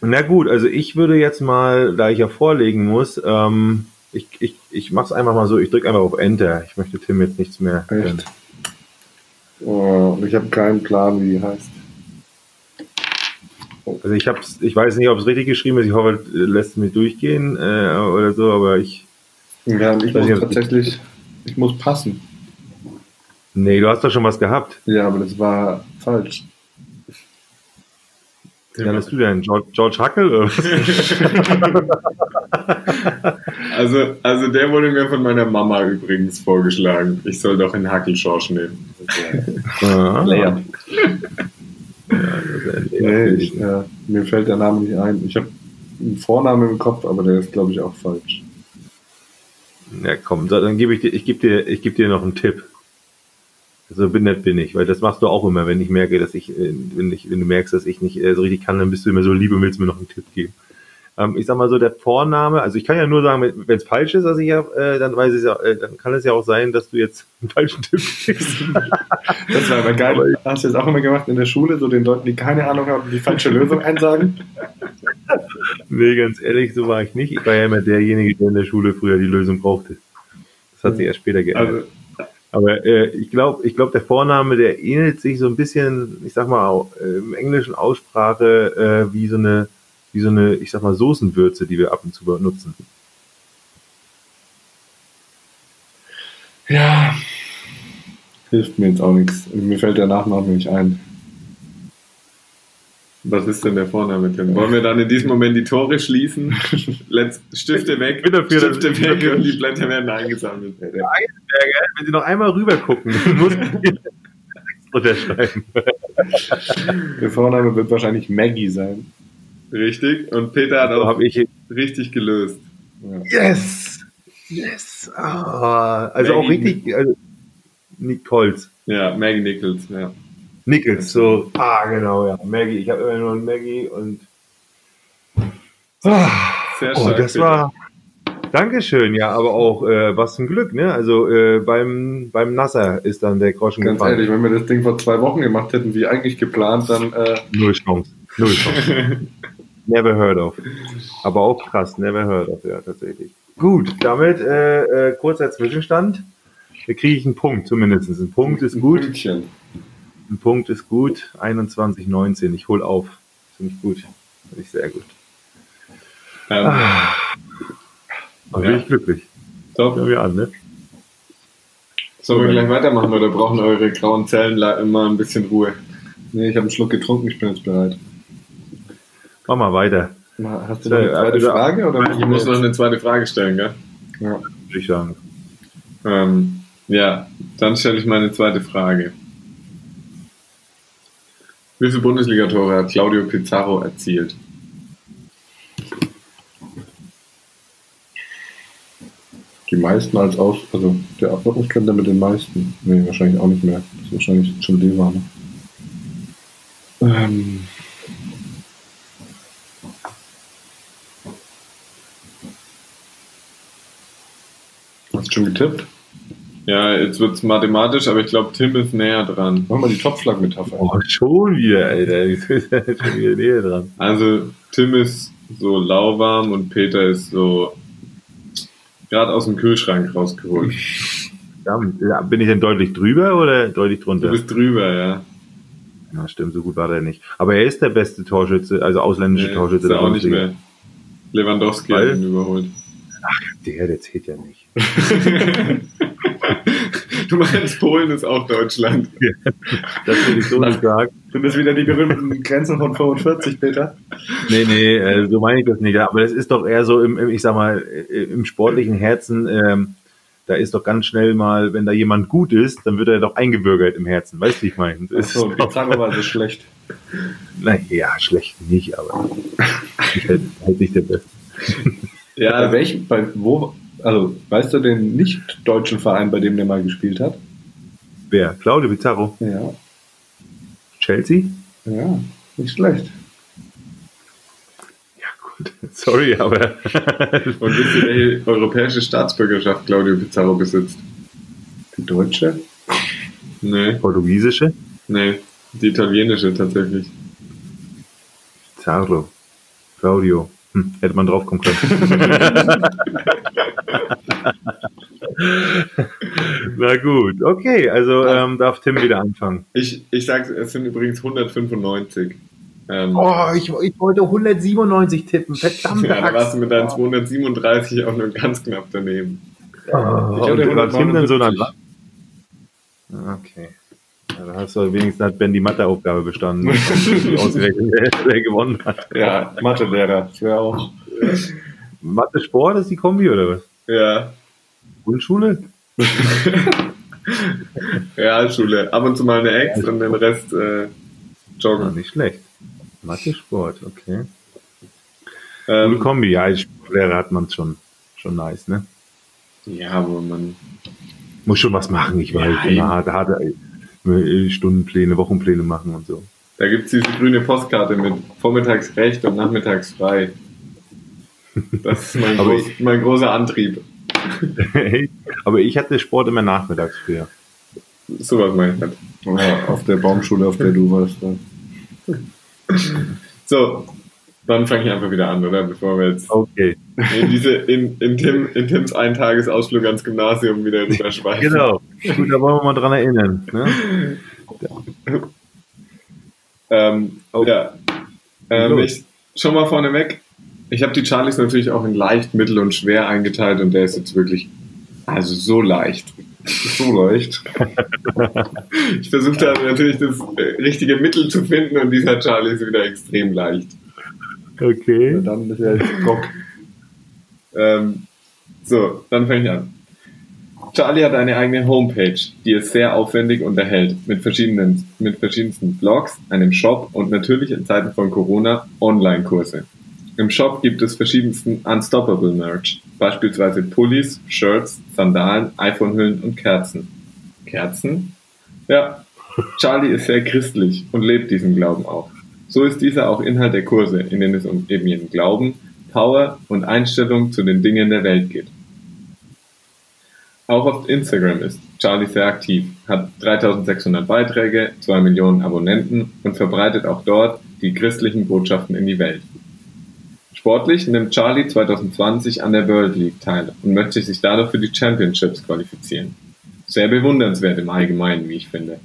Na gut, also ich würde jetzt mal, da ich ja vorlegen muss, ähm, ich, ich, ich mach's einfach mal so, ich drücke einfach auf Enter. Ich möchte Tim jetzt nichts mehr. Echt? Oh, und ich habe keinen Plan, wie die heißt. Also ich hab's, ich weiß nicht, ob es richtig geschrieben ist, ich hoffe, lässt es mich durchgehen äh, oder so, aber ich. Ja, ich muss nicht, tatsächlich, ich muss passen. Nee, du hast doch schon was gehabt. Ja, aber das war falsch. Wer bist du denn? George, George was? also, also der wurde mir von meiner Mama übrigens vorgeschlagen. Ich soll doch in Hackelschorsch nehmen. Ah, Leer. Nee, ich, ja, mir fällt der Name nicht ein. Ich habe einen Vornamen im Kopf, aber der ist, glaube ich, auch falsch. Ja, komm, dann gebe ich dir, ich gebe dir, ich gebe dir noch einen Tipp. So bin nett bin ich, weil das machst du auch immer, wenn ich merke, dass ich, äh, wenn ich, wenn du merkst, dass ich nicht äh, so richtig kann, dann bist du immer so lieb und willst mir noch einen Tipp geben. Ähm, ich sag mal so, der Vorname, also ich kann ja nur sagen, wenn es falsch ist, was ich ja, äh, dann weiß ich ja, äh, dann kann es ja auch sein, dass du jetzt einen falschen Tipp gibst. Das war aber geil. Hast du das auch immer gemacht in der Schule, so den Leuten, die keine Ahnung haben, die falsche Lösung einsagen? nee, ganz ehrlich, so war ich nicht. Ich war ja immer derjenige, der in der Schule früher die Lösung brauchte. Das hat sich erst später geändert. Also, Aber äh, ich glaube, ich glaub, der Vorname, der ähnelt sich so ein bisschen, ich sag mal, äh, im englischen Aussprache äh, wie so eine wie so eine, ich sag mal, Soßenwürze, die wir ab und zu benutzen. Ja. Hilft mir jetzt auch nichts. Mir fällt der Nachname nicht ein. Was ist denn der Vorname, Tim? Wollen wir dann in diesem Moment die Tore schließen? Let's, Stifte weg, Stifte weg und die Blätter werden eingesammelt. Wenn Sie noch einmal rüber gucken, muss ich unterschreiben. Der Vorname wird wahrscheinlich Maggie sein. Richtig. Und Peter hat So auch habe ich richtig gelöst. Ja. Yes! Yes! Ah, also auch Maggie. richtig. Also, Nichols. Ja, Maggie Nichols, ja. Nichols, so. Ah, genau, ja. Maggie. Ich habe immer nur einen Maggie und. Ah, Sehr oh, stark. das Peter. war. Dankeschön, ja, aber auch äh, was ein Glück, ne? Also äh, beim, beim Nasser ist dann der Groschen Ganz gefallen. ehrlich, wenn wir das Ding vor zwei Wochen gemacht hätten, wie eigentlich geplant, dann äh, Null Chance. Null Chance. never heard of. Aber auch krass, never heard of, ja, tatsächlich. Gut, damit äh, äh, kurzer Zwischenstand. Da kriege ich einen Punkt zumindest. Ein Punkt ist gut. Pünktchen. Ein Punkt ist gut. 21, 19. Ich hol auf. Finde ich gut. Finde ich sehr gut. Ähm, Ah. Ja. bin ich glücklich. top. Hören wir an, ne? Sollen wir gleich weitermachen oder brauchen eure grauen Zellen immer ein bisschen Ruhe? Nee, ich habe einen Schluck getrunken, ich bin jetzt bereit. Mach mal weiter, Hast du noch eine Ja, zweite also- Frage? Oder Ich muss noch eine zweite Frage stellen, gell? ja. würde ich sagen. Ähm, ja, dann stelle ich meine zweite Frage. Wie viele Bundesligatore hat Claudio Pizarro erzielt? Die meisten als Aus... Also der Abordnungskalender mit den meisten. Nee, wahrscheinlich auch nicht mehr. Das ist wahrscheinlich schon Lever, ne? Ähm... Hast du schon getippt? Ja, jetzt wird es mathematisch, aber ich glaube, Tim ist näher dran. Mach mal die Topfschlag-Metapher. Oh, schon wieder, Alter. Jetzt ist er schon wieder näher dran. Also, Tim ist so lauwarm und Peter ist so gerade aus dem Kühlschrank rausgeholt. Ja, bin ich denn deutlich drüber oder deutlich Du drunter? bist drüber, ja. Ja, stimmt, so gut war der nicht. Aber er ist der beste Torschütze, also ausländische Nee, Torschütze ist er auch nicht Bundesliga. mehr. Lewandowski Weil? hat ihn überholt. Der, der zählt ja nicht. du meinst, Polen ist auch Deutschland. Das will ich so nicht sagen. Sind das wieder die berühmten Grenzen von 45, Peter? Nee, nee, äh, so meine ich das nicht. Aber das ist doch eher so im, im ich sag mal, äh, im sportlichen Herzen, ähm, da ist doch ganz schnell mal, wenn da jemand gut ist, dann wird er doch eingebürgert im Herzen. Weißt du, wie ich meine? Das ist Achso, Pizarro war so schlecht. Naja, schlecht nicht, aber ich halt, halt nicht der Beste. Bei Ja, welchem, bei wo, also weißt du den nicht-deutschen Verein, bei dem der mal gespielt hat? Wer? Claudio Pizarro? Ja, Chelsea? ja, nicht schlecht. Ja, gut. Sorry, aber. und wisst ihr, welche europäische Staatsbürgerschaft Claudio Pizarro besitzt? Die deutsche? Nee, Portugiesische? nee, die italienische tatsächlich. Pizarro. Claudio. Hm, hätte man drauf kommen können. Na gut, okay, also ähm, darf Tim wieder anfangen. Ich, ich sag's, es sind übrigens 195. Ähm, Oh, ich, ich wollte 197 tippen, verdammt. ja, da warst du mit deinen 237 auch nur ganz knapp daneben. Oh, Ich und hatte was Tim denn so dann 179. Okay. Ja, da hast du wenigstens hat Ben die Matheaufgabe bestanden. Ausgerechnet, wer, wer gewonnen hat. Ja, Mathelehrer. Das wäre auch. Mathe Sport ist die Kombi oder was? Ja, Grundschule? Realschule. Ab und zu mal eine Ex und den Rest äh, Ja, joggen. nicht schlecht. Mathe Sport, okay. Gute Ähm, Kombi, ja, als Sportlehrer hat man es schon, schon nice, ne? ja, aber man. Muss schon was machen, ich weiß. Ja, immer harte, harte Stundenpläne, Wochenpläne machen und so. Da gibt es diese grüne Postkarte mit vormittags recht und nachmittags frei. Das ist mein, groß, mein großer Antrieb. Aber ich hatte Sport immer nachmittags früher. Sowas meine ich nicht. Ja, auf der Baumschule, auf der du warst. So, dann fange ich einfach wieder an, oder? Bevor wir jetzt Okay, in, diese, in, in, Tim, in Tims Eintagesausflug ans Gymnasium wieder rüberschweifen. genau. Gut, da wollen wir mal dran erinnern. Ne? Ähm, Oh. Ja. Ähm, Los. ich schon mal vorneweg. Ich habe die Charlies natürlich auch in leicht, mittel und schwer eingeteilt und der ist jetzt wirklich, also so leicht. So leicht. ich versuche da natürlich das äh, richtige Mittel zu finden und dieser Charlie ist wieder extrem leicht. Okay. Ja, dann ist jetzt Bock. Ähm, so, dann fange ich an. Charlie hat eine eigene Homepage, die es sehr aufwendig unterhält, mit, verschiedenen, mit verschiedensten Blogs, einem Shop und natürlich in Zeiten von Corona Online-Kurse. Im Shop gibt es verschiedensten Unstoppable Merch, beispielsweise Pullis, Shirts, Sandalen, iPhone-Hüllen und Kerzen. Kerzen? Ja, Charlie ist sehr christlich und lebt diesen Glauben auch. So ist dieser auch Inhalt der Kurse, in denen es um eben ihren Glauben, Power und Einstellung zu den Dingen der Welt geht. Auch auf Instagram ist Charlie sehr aktiv, hat 3600 Beiträge, 2 Millionen Abonnenten und verbreitet auch dort die christlichen Botschaften in die Welt. Sportlich nimmt Charlie 2020 an der World League teil und möchte sich dadurch für die Championships qualifizieren. Sehr bewundernswert im Allgemeinen, wie ich finde.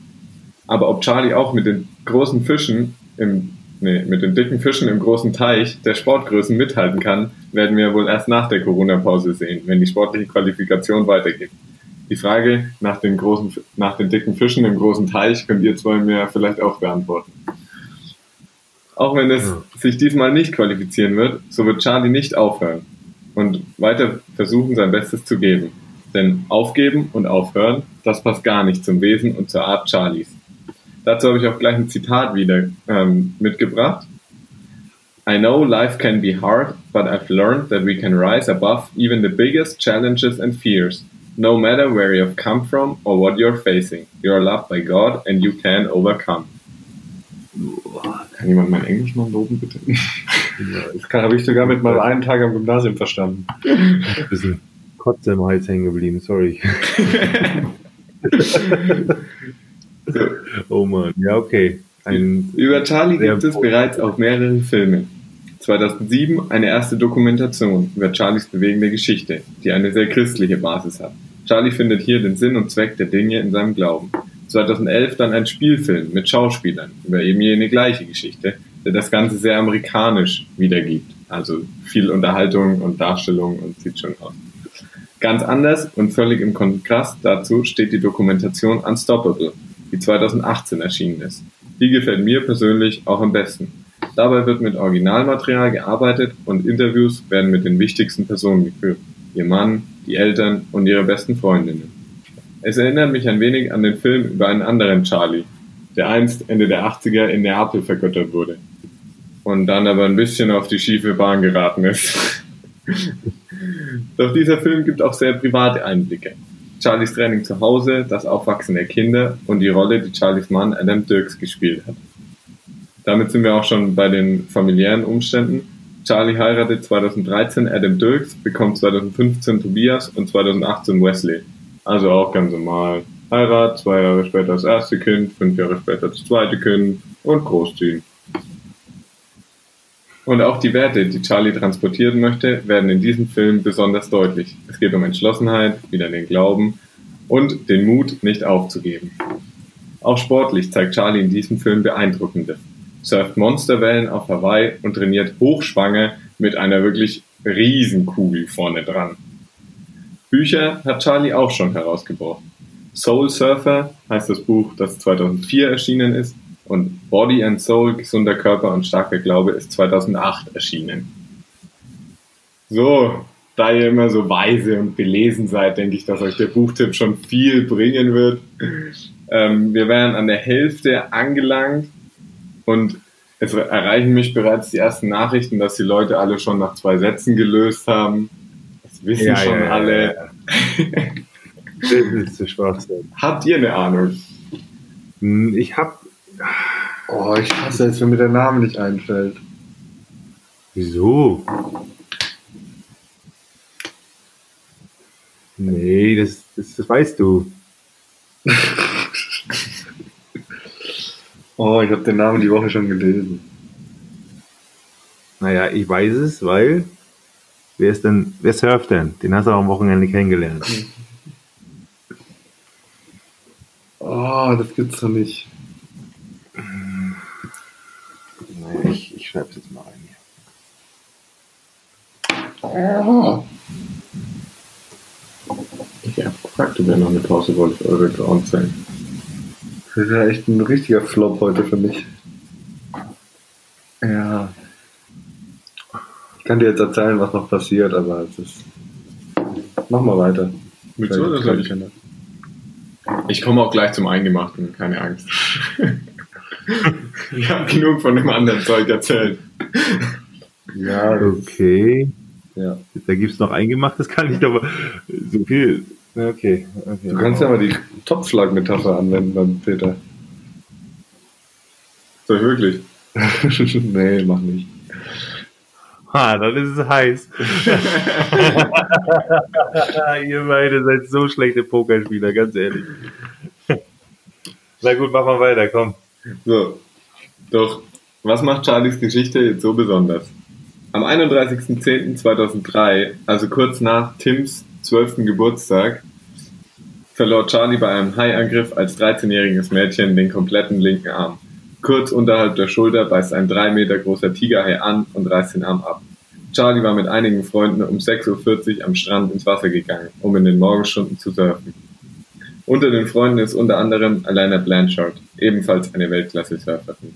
Aber ob Charlie auch mit den großen Fischen im, nee, mit den dicken Fischen im großen Teich der Sportgrößen mithalten kann, werden wir wohl erst nach der Corona-Pause sehen, wenn die sportliche Qualifikation weitergeht. Die Frage nach den großen, nach den dicken Fischen im großen Teich könnt ihr zwei mir vielleicht auch beantworten. Auch wenn es sich diesmal nicht qualifizieren wird, so wird Charlie nicht aufhören und weiter versuchen, sein Bestes zu geben. Denn aufgeben und aufhören, das passt gar nicht zum Wesen und zur Art Charlies. Dazu habe ich auch gleich ein Zitat wieder ähm, mitgebracht. I know life can be hard, but I've learned that we can rise above even the biggest challenges and fears. No matter where you've come from or what you're facing, you are loved by God and you can overcome. Kann jemand mein Englisch mal loben, bitte? Das kann- habe ich sogar mit meinem einen Tag am Gymnasium verstanden. Ein bisschen Kotze im Hals hängen geblieben, sorry. oh Mann, ja, okay. Ein, Über Charlie gibt es bereits auch mehrere Filme. 2007 eine erste Dokumentation über Charlies bewegende Geschichte, die eine sehr christliche Basis hat. Charlie findet hier den Sinn und Zweck der Dinge in seinem Glauben. 2011 dann ein Spielfilm mit Schauspielern über eben jene gleiche Geschichte, der das Ganze sehr amerikanisch wiedergibt. Also viel Unterhaltung und Darstellung und sieht schon aus. Ganz anders und völlig im Kontrast dazu steht die Dokumentation Unstoppable, die 2018 erschienen ist. Die gefällt mir persönlich auch am besten. Dabei wird mit Originalmaterial gearbeitet und Interviews werden mit den wichtigsten Personen geführt. Ihr Mann, die Eltern und ihre besten Freundinnen. Es erinnert mich ein wenig an den Film über einen anderen Charlie, der einst Ende der 80er in Neapel vergöttert wurde. Und dann aber ein bisschen auf die schiefe Bahn geraten ist. Doch dieser Film gibt auch sehr private Einblicke. Charlies Training zu Hause, das Aufwachsen der Kinder und die Rolle, die Charlies Mann Adam Dirks gespielt hat. Damit sind wir auch schon bei den familiären Umständen. Charlie heiratet 2013 Adam Dirks, bekommt 2015 Tobias und 2018 Wesley. Also auch ganz normal. Heirat, zwei Jahre später das erste Kind, fünf Jahre später das zweite Kind und großziehen. Und auch die Werte, die Charlie transportieren möchte, werden in diesem Film besonders deutlich. Es geht um Entschlossenheit, wieder den Glauben und den Mut, nicht aufzugeben. Auch sportlich zeigt Charlie in diesem Film beeindruckendes. Surft Monsterwellen auf Hawaii und trainiert hochschwanger mit einer wirklich Riesenkugel vorne dran. Bücher hat Charlie auch schon herausgebracht. Soul Surfer heißt das Buch, das 2004 erschienen ist und Body and Soul, gesunder Körper und starker Glaube ist 2008 erschienen. So, da ihr immer so weise und belesen seid, denke ich, dass euch der Buchtipp schon viel bringen wird. Ähm, wir wären an der Hälfte angelangt und es erreichen mich bereits die ersten Nachrichten, dass die Leute alle schon nach zwei Sätzen gelöst haben. Das wissen Ja, schon ja, alle. ja. das ist zu Schwachsinn. Habt ihr eine Ahnung? Hm, Ich hab. Oh, ich hasse es, wenn mir der Name nicht einfällt. Wieso? Nee, das, das, das weißt du. Oh, ich habe den Namen die Woche schon gelesen. Naja, ich weiß es, weil. Wer ist denn. Wer surft denn? Den hast du auch am Wochenende kennengelernt. Oh, das gibt's doch nicht. Ich, ich schreib's jetzt mal rein. hier. Ich habe gefragt, ob ihr noch eine Pause wollt für eure Groundzellen. Das ist ja echt ein richtiger Flop heute für mich. Ja. Ich kann dir jetzt erzählen, was noch passiert, aber es ist. Mach mal weiter. Willst du oder soll ich? Ich komme auch gleich zum Eingemachten, keine Angst. ich habe genug von dem anderen Zeug erzählt. Ja, Okay. ja. Da gibt es noch Eingemachtes, kann ich aber so viel. Okay. okay. Du kannst ja mal die Topfschlag-Metapher anwenden beim Peter. Ich wirklich? nee, mach nicht. Ah, dann ist es heiß. Ihr beide seid so schlechte Pokerspieler, ganz ehrlich. Na gut, mach mal weiter, komm. So, doch, was macht Charlies Geschichte jetzt so besonders? Am 31.10.2003, also kurz nach Tims 12. Geburtstag, verlor Charlie bei einem Haiangriff als 13-jähriges Mädchen den kompletten linken Arm. Kurz unterhalb der Schulter beißt ein drei Meter großer Tigerhai an und reißt den Arm ab. Charlie war mit einigen Freunden um 6.40 Uhr am Strand ins Wasser gegangen, um in den Morgenstunden zu surfen. Unter den Freunden ist unter anderem Alana Blanchard, ebenfalls eine Weltklasse-Surferin.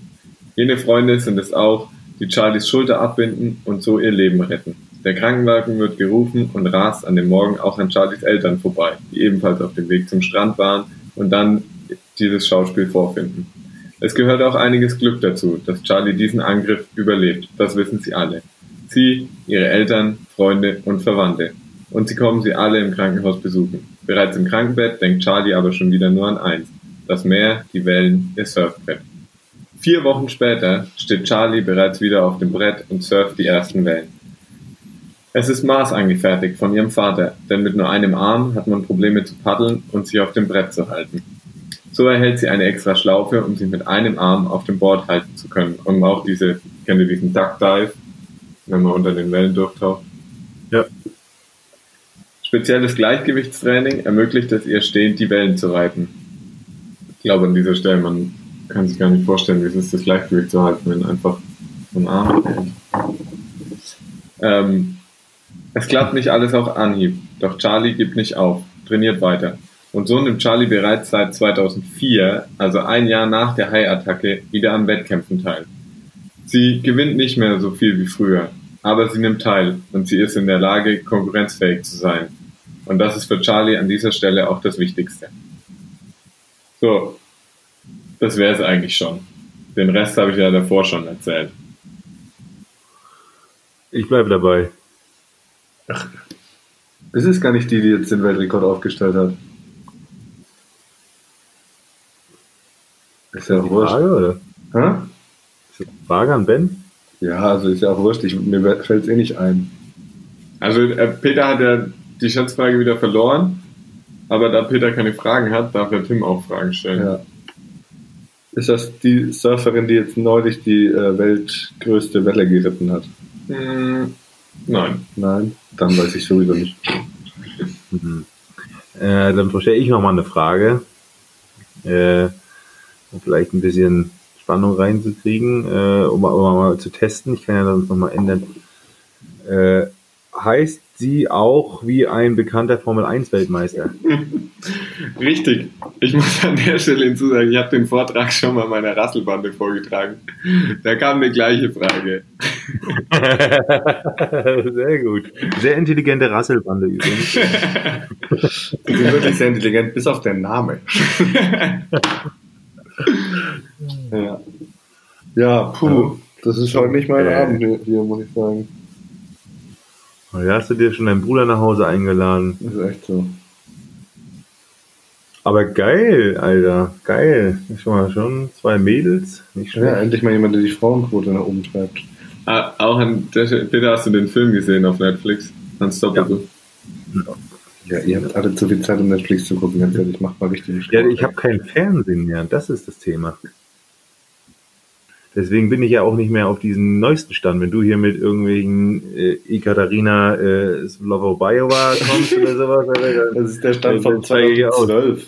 Jene Freunde sind es auch, die Charlies Schulter abbinden und so ihr Leben retten. Der Krankenwagen wird gerufen und rast an dem Morgen auch an Charlies Eltern vorbei, die ebenfalls auf dem Weg zum Strand waren und dann dieses Schauspiel vorfinden. Es gehört auch einiges Glück dazu, dass Charlie diesen Angriff überlebt, das wissen sie alle. Sie, ihre Eltern, Freunde und Verwandte. Und sie kommen sie alle im Krankenhaus besuchen. Bereits im Krankenbett denkt Charlie aber schon wieder nur an eins. Das Meer, die Wellen, ihr Surfbrett. Vier Wochen später steht Charlie bereits wieder auf dem Brett und surft die ersten Wellen. Es ist maßangefertigt von ihrem Vater, denn mit nur einem Arm hat man Probleme zu paddeln und sich auf dem Brett zu halten. So erhält sie eine extra Schlaufe, um sich mit einem Arm auf dem Board halten zu können. Und auch diese, kennt ihr diesen Duck Dive, wenn man unter den Wellen durchtaucht? Ja. Spezielles Gleichgewichtstraining ermöglicht es ihr stehend die Wellen zu reiten. Ich glaube an dieser Stelle, man kann sich gar nicht vorstellen, wie es ist, das Gleichgewicht zu halten, wenn einfach so ein Arm. Ähm, es klappt nicht alles auf Anhieb, doch Charlie gibt nicht auf, trainiert weiter. Und so nimmt Charlie bereits seit 2004, also ein Jahr nach der Hai-Attacke, wieder an Wettkämpfen teil. Sie gewinnt nicht mehr so viel wie früher, aber sie nimmt teil und sie ist in der Lage, konkurrenzfähig zu sein. Und das ist für Charlie an dieser Stelle auch das Wichtigste. So, das wäre es eigentlich schon. Den Rest habe ich ja davor schon erzählt. Ich bleibe dabei. Es ist gar nicht die, die jetzt den Weltrekord aufgestellt hat. Ist ja auch wurscht. Frage, oder? Hä? Ist das eine Frage an Ben? Ja, also ist ja auch wurscht. Ich, mir fällt es eh nicht ein. Also äh, Peter hat ja die Schätzfrage wieder verloren, aber da Peter keine Fragen hat, darf der Tim auch Fragen stellen. Ja. Ist das die Surferin, die jetzt neulich die äh, weltgrößte Welle geritten hat? Hm, nein. Nein? Dann weiß ich sowieso nicht. Mhm. Äh, dann stelle ich noch mal eine Frage, äh, um vielleicht ein bisschen Spannung reinzukriegen, äh, um, um mal zu testen. Ich kann ja dann noch mal ändern. Äh, heißt sie auch wie ein bekannter Formel 1 Weltmeister? Richtig. Ich muss an der Stelle hinzusagen, ich habe den Vortrag schon mal meiner Rasselbande vorgetragen. Da kam eine gleiche Frage. Sehr gut. Sehr intelligente Rasselbande übrigens. Die sind wirklich sehr intelligent, bis auf den Name. ja. Ja, puh. Das ist heute nicht mein. Abend hier, muss ich sagen. Da hast du dir schon deinen Bruder nach Hause eingeladen. Das ist echt so. Aber geil, Alter. Geil. Schon mal schon zwei Mädels. Nicht Ja, endlich mal jemand, der die Frauenquote nach oben treibt. Ah, auch an der Peter, hast du den Film gesehen auf Netflix? Unstoppable. Ja, ihr habt alle zu viel Zeit, um Netflix zu gucken. Ganz ehrlich, macht mal richtig Ja, ich habe kein Fernsehen mehr. Das ist das Thema. Deswegen bin ich ja auch nicht mehr auf diesem neuesten Stand. Wenn du hier mit irgendwelchen äh, Ekaterina äh, Slovobayova kommst oder sowas, Alter, dann- Das ist der Stand von Dann zeige ich aus. 2012.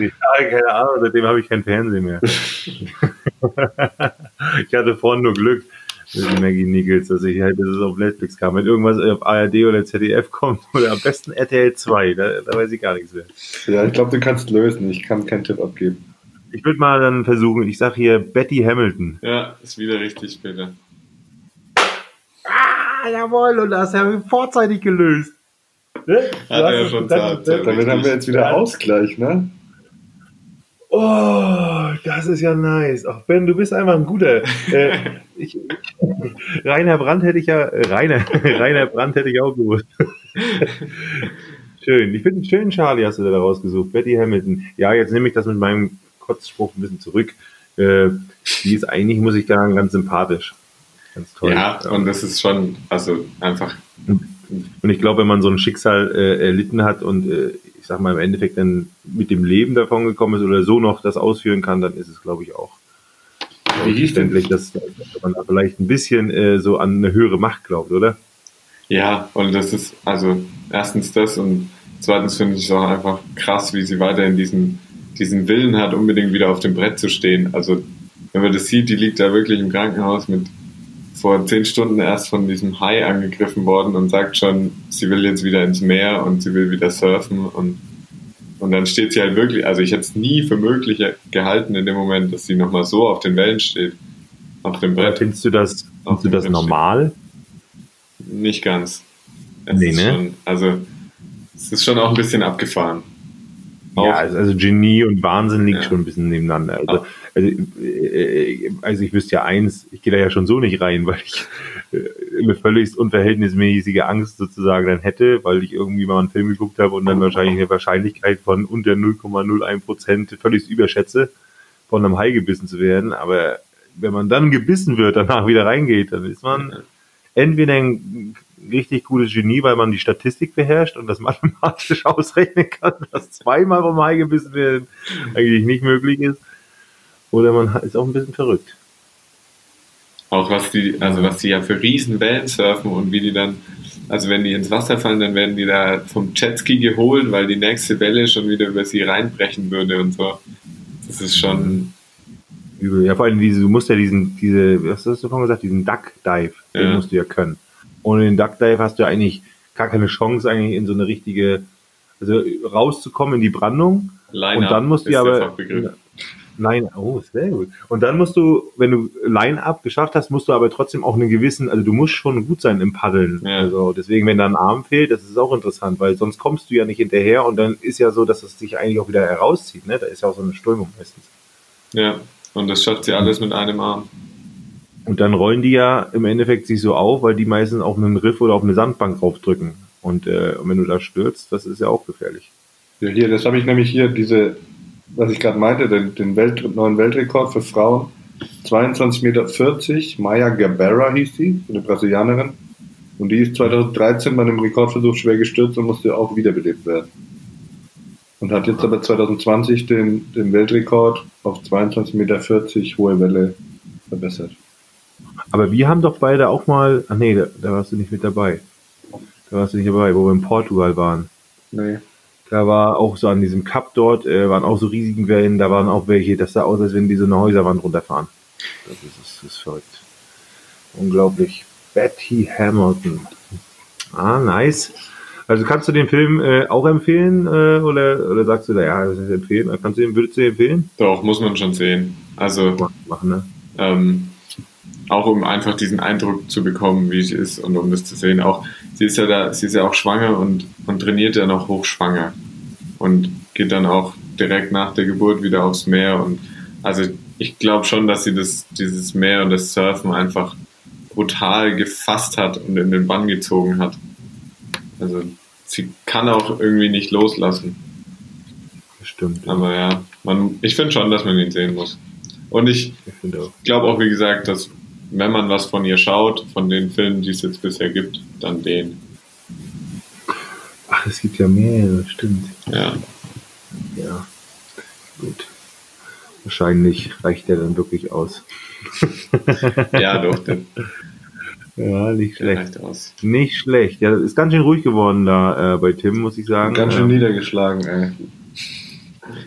Ja, keine Ahnung, seitdem habe ich kein Fernsehen mehr. ich hatte vorhin nur Glück. Die Maggie Nichols, dass ich halt, dass es auf Netflix kam. Wenn irgendwas auf ARD oder ZDF kommt, oder am besten RTL 2, da, da weiß ich gar nichts mehr. Ja, ich glaube, du kannst lösen. Ich kann keinen Tipp abgeben. Ich würde mal dann versuchen, ich sage hier Betty Hamilton. Ja, ist wieder richtig, Peter. Ah, jawohl, und das haben wir vorzeitig gelöst. Ne? Hat er ja schon dann- gesagt. Damit haben wir jetzt wieder Ausgleich, ne? Oh, das ist ja nice. Ach Ben, du bist einfach ein guter. Äh, ich, Rainer Brandt hätte ich ja, äh, Rainer, Rainer Brandt hätte ich auch gewusst. Schön. Ich finde einen schönen Charlie hast du da rausgesucht. Betty Hamilton. Ja, jetzt nehme ich das mit meinem Kotzspruch ein bisschen zurück. Äh, die ist eigentlich, muss ich sagen, ganz sympathisch. Ganz toll. Ja, und das ist schon, also einfach, Und ich glaube, wenn man so ein Schicksal äh, erlitten hat und äh, ich sag mal im Endeffekt dann mit dem Leben davon gekommen ist oder so noch das ausführen kann, dann ist es, glaube ich, auch Wie hieß denn- dass man da vielleicht ein bisschen äh, so an eine höhere Macht glaubt, oder? ja, und das ist, also erstens das und zweitens finde ich es auch einfach krass, wie sie weiterhin diesen, diesen Willen hat, unbedingt wieder auf dem Brett zu stehen. Also, wenn man das sieht, die liegt da wirklich im Krankenhaus mit vor zehn Stunden erst von diesem Hai angegriffen worden und sagt schon, sie will jetzt wieder ins Meer und sie will wieder surfen und, und dann steht sie halt wirklich, also ich hätte es nie für möglich gehalten in dem Moment, dass sie nochmal so auf den Wellen steht, auf dem Brett. Findest du das, findest du das Brett normal? Nicht ganz. Es Nee, ne? schon, also es ist schon auch ein bisschen abgefahren. Ja, also, also Genie und Wahnsinn liegt Ja. schon ein bisschen nebeneinander. Also, also, äh, also ich wüsste ja eins, ich gehe da ja schon so nicht rein, weil ich äh, eine völlig unverhältnismäßige Angst sozusagen dann hätte, weil ich irgendwie mal einen Film geguckt habe und dann wahrscheinlich eine Wahrscheinlichkeit von unter 0,01 Prozent völlig überschätze, von einem Hai gebissen zu werden. Aber wenn man dann gebissen wird, danach wieder reingeht, dann ist man entweder ein richtig gutes Genie, weil man die Statistik beherrscht und das mathematisch ausrechnen kann, dass zweimal vom Hai gebissen werden eigentlich nicht möglich ist. Oder man ist auch ein bisschen verrückt. auch was die, also was die ja für Riesenwellen surfen und wie die dann, also wenn die ins Wasser fallen, dann werden die da vom Jetski geholt, weil die nächste Welle schon wieder über sie reinbrechen würde und so. Das ist schon, Übel. Ja, vor allem diese, du musst ja diesen, diese, was hast du vorhin gesagt, diesen Duck Dive, den Ja. musst du ja können. Ohne den Duck Dive hast du ja eigentlich gar keine Chance, eigentlich in so eine richtige, also rauszukommen in die Brandung. Line Und dann musst du aber. Line, oh, sehr gut. Und dann musst du, wenn du Line-Up geschafft hast, musst du aber trotzdem auch einen gewissen, also du musst schon gut sein im Paddeln. Ja. Also deswegen, wenn da ein Arm fehlt, das ist auch interessant, weil sonst kommst du ja nicht hinterher und dann ist ja so, dass es sich eigentlich auch wieder herauszieht. Ne? Da ist ja auch so eine Strömung meistens. Ja, und das schafft sie alles mit einem Arm. Und dann rollen die ja im Endeffekt sich so auf, weil die meistens auf einen Riff oder auf eine Sandbank draufdrücken. Und, äh, und wenn du da stürzt, das ist ja auch gefährlich. Ja, hier, das habe ich nämlich hier, diese, was ich gerade meinte, den, den Welt, neuen Weltrekord für Frauen. 22,40 Meter, Maya Gabeira hieß die, eine Brasilianerin. Und die ist 2013 bei einem Rekordversuch schwer gestürzt und musste auch wiederbelebt werden. Und hat jetzt aber 2020 den, den Weltrekord auf 22,40 Meter hohe Welle verbessert. Aber wir haben doch beide auch mal, ach nee, da, da warst du nicht mit dabei. Da warst du nicht dabei, wo wir in Portugal waren. Nee. Da war auch so an diesem Cup dort, äh, waren auch so riesigen Wellen, da waren auch welche, das sah aus, als wenn die so eine Häuserwand runterfahren. Das ist, das ist verrückt. Unglaublich. Betty Hamilton. Ah, nice. Also kannst du den Film äh, auch empfehlen äh, oder, oder sagst du da, ja, das ist empfehlen? Kannst du den, würdest du den empfehlen? Doch, muss man schon sehen. Also, Mach- Machen, ne? ähm, auch um einfach diesen Eindruck zu bekommen, wie sie ist und um das zu sehen. Auch sie ist ja da, sie ist ja auch schwanger und, und trainiert ja noch hochschwanger und geht dann auch direkt nach der Geburt wieder aufs Meer und also ich glaube schon, dass sie das, dieses Meer und das Surfen einfach brutal gefasst hat und in den Bann gezogen hat. Also sie kann auch irgendwie nicht loslassen. Stimmt. Aber ja, man, ich finde schon, dass man ihn sehen muss. Und ich Ich glaube auch, wie gesagt, dass wenn man was von ihr schaut, von den Filmen, die es jetzt bisher gibt, dann den. Ach, es gibt ja mehrere, stimmt. Ja, Ja. Gut. Wahrscheinlich reicht der dann wirklich aus. ja doch, der, Ja, nicht schlecht. aus. Nicht schlecht. Ja, das ist ganz schön ruhig geworden da äh, bei Tim, muss ich sagen. Ganz schön äh, niedergeschlagen, ey.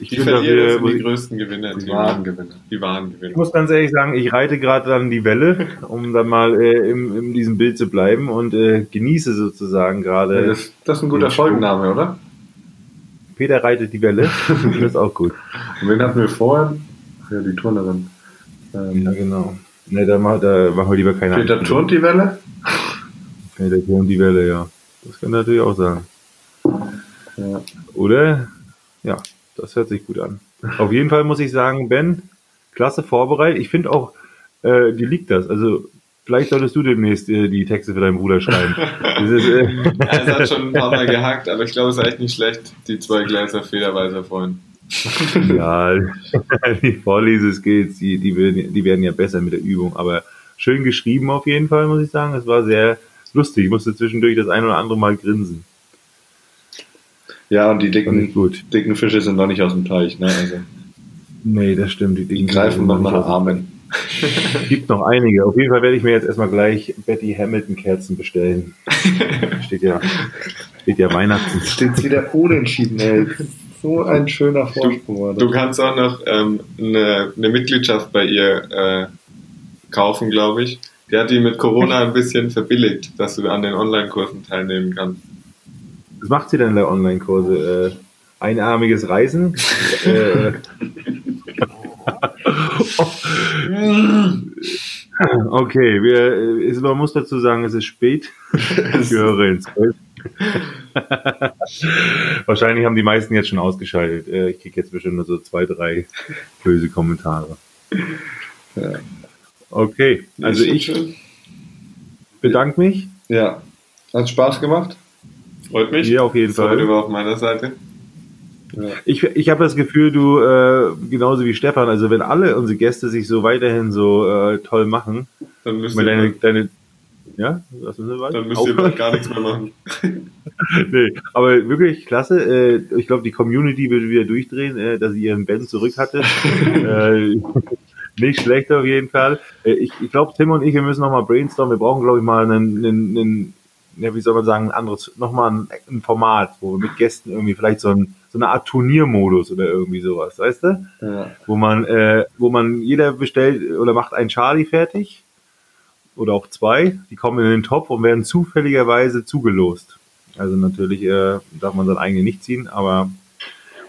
Ich Die Verlierer sind die größten Gewinner. Die Die wahren Gewinner. die wahren Ich Gewinner. muss ganz ehrlich sagen, ich reite gerade dann die Welle, um dann mal äh, im, in diesem Bild zu bleiben und äh, genieße sozusagen gerade. Das, das ist ein guter. Folgenname, oder? Peter reitet die Welle. das ist auch gut. Und wen hatten wir vorhin? Ach Ja, die Turnerin. Ähm, Ja, genau. Ne, da, mach, da machen wir lieber keine Peter Ankündigung. turnt die Welle? Peter turnt die Welle, ja. Das kann natürlich auch sein. Ja. Oder? Ja, das hört sich gut an. Auf jeden Fall muss ich sagen, Ben, klasse vorbereitet. Ich finde auch, äh, dir liegt das. Also, vielleicht solltest du demnächst äh, die Texte für deinen Bruder schreiben. Ist, äh, Ja, es hat schon ein paar Mal gehackt, aber ich glaube, es ist echt nicht schlecht, die zwei Gläser Federweiser freuen. ja, die Vorleseskills, die, die, werden, die werden ja besser mit der Übung. Aber schön geschrieben auf jeden Fall, muss ich sagen. Es war sehr lustig. Ich musste zwischendurch das ein oder andere Mal grinsen. Ja, und die dicken, dicken Fische sind noch nicht aus dem Teich. Ne? Also, Nee, das stimmt. Die, die Dicken greifen sind noch nach Armen. Gibt noch einige. Auf jeden Fall werde ich mir jetzt erstmal gleich Betty Hamilton Kerzen bestellen. steht ja, steht ja Weihnachten. Steht wieder unentschieden, ey. So ein schöner Vorsprung. das. Du kannst auch noch ähm, eine, eine Mitgliedschaft bei ihr äh, kaufen, glaube ich. Die hat die mit Corona ein bisschen verbilligt, dass du an den Online-Kursen teilnehmen kannst. Was macht sie denn in der Online-Kurse? Äh, einarmiges Reisen? äh, okay, wir, äh, es- man muss dazu sagen, es ist spät. Ich höre ins. Wahrscheinlich haben die meisten jetzt schon ausgeschaltet. Äh, Ich kriege jetzt bestimmt nur so zwei, drei böse Kommentare. Okay, also ich bedanke mich. Ja. Hat Spaß gemacht? Freut mich. Hier auf jeden Fall. Freude war auf meiner Seite. Ja. Ich, ich habe das Gefühl, du, äh, genauso wie Stefan, also wenn alle unsere Gäste sich so weiterhin so äh, toll machen, Dann müsst, ihr, deine, deine, ja, was müssen wir dann müsst ihr bald gar nichts mehr machen. nee, aber wirklich klasse. Äh, ich glaube, die Community wird wieder durchdrehen, äh, dass sie ihren Ben zurück hatte. äh, nicht schlecht auf jeden Fall. Äh, ich ich glaube, Tim und ich, wir müssen nochmal brainstormen. Wir brauchen, glaube ich, mal einen, einen, einen ja, wie soll man sagen, ein anderes, nochmal ein, ein Format, wo wir mit Gästen irgendwie vielleicht so, ein, so eine Art Turniermodus oder irgendwie sowas, weißt du? Ja. Wo man, äh, wo man jeder bestellt oder macht einen Charlie fertig oder auch zwei, die kommen in den Topf und werden zufälligerweise zugelost. Also natürlich äh, darf man sein eigene nicht ziehen, aber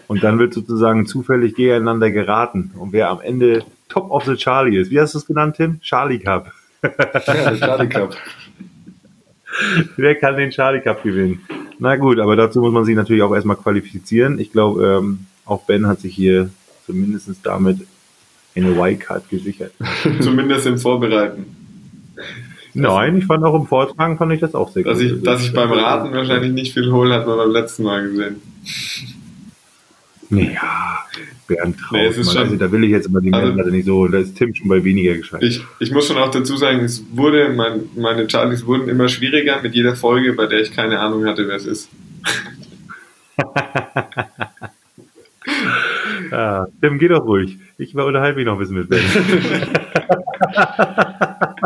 und dann wird sozusagen zufällig gegeneinander geraten. Und wer am Ende Top of the Charlie ist, wie hast du es genannt, Tim? Charlie Cup. ja, Charlie Cup. Wer kann den Charlie Cup gewinnen? Na gut, aber dazu muss man sich natürlich auch erstmal qualifizieren. Ich glaube, ähm, auch Ben hat sich hier zumindest damit eine Wildcard gesichert. Zumindest im Vorbereiten. Nein, ich fand auch im Vortragen fand ich das auch sehr Dass gut. ich, dass ich beim Raten wahrscheinlich nicht viel hole, hat man beim letzten Mal gesehen. Ja, Bernd Traut, Nee, schon- also da will ich jetzt immer die Also- Messlatte nicht so, da ist Tim schon bei weniger gescheit. Ich, ich muss schon auch dazu sagen, es wurde, mein, meine Charlies wurden immer schwieriger mit jeder Folge, bei der ich keine Ahnung hatte, wer es ist. Ja, Tim, geh doch ruhig. Ich war unterhalte mich noch ein bisschen mit Ben.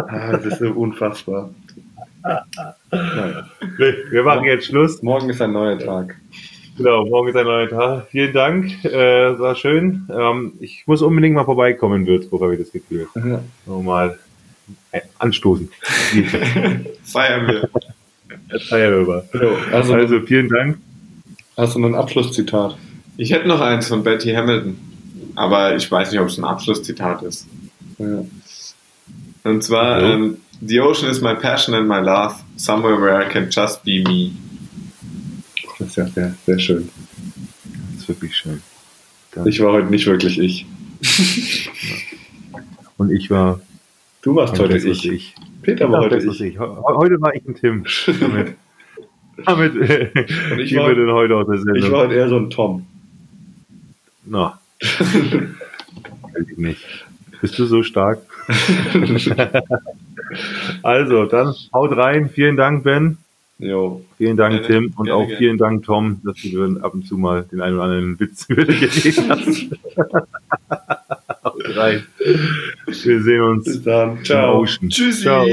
Ah, das ist so unfassbar. Naja. Wir machen jetzt Schluss. Morgen ist ein neuer Tag. Genau, morgen ist ein neuer Tag. Vielen Dank, äh, war schön. Ähm, ich muss unbedingt mal vorbeikommen in Würzburg, habe ich das Gefühl. Ja. Nochmal äh, anstoßen. Feiern wir. Feierüber. So, also, Also vielen Dank. hast du noch ein Abschlusszitat? Ich hätte noch eins von Betty Hamilton, aber ich weiß nicht, ob es ein Abschlusszitat ist. Ja. Und zwar, Ja. ähm, The ocean is my passion and my love, somewhere where I can just be me. Das ist ja sehr, sehr schön. Das ist wirklich schön. Ich war heute nicht wirklich ich. Und ich war Du warst heute ich. ich. Peter war heute ich. ich. He- Heute war ich ein Tim. Damit, damit äh, Und ich war- denn heute aus der Sendung. Ich war heute eher so ein Tom. Na. Weiß ich nicht. Bist du so stark? also, dann haut rein. Vielen Dank, Ben. Jo. Vielen Dank, Gerne, Tim. Und gerne, auch gerne. vielen Dank, Tom, dass du ab und zu mal den einen oder anderen Witz gegeben hast. rein. Wir sehen uns Bis dann. Ciao. Tschüssi! Ciao.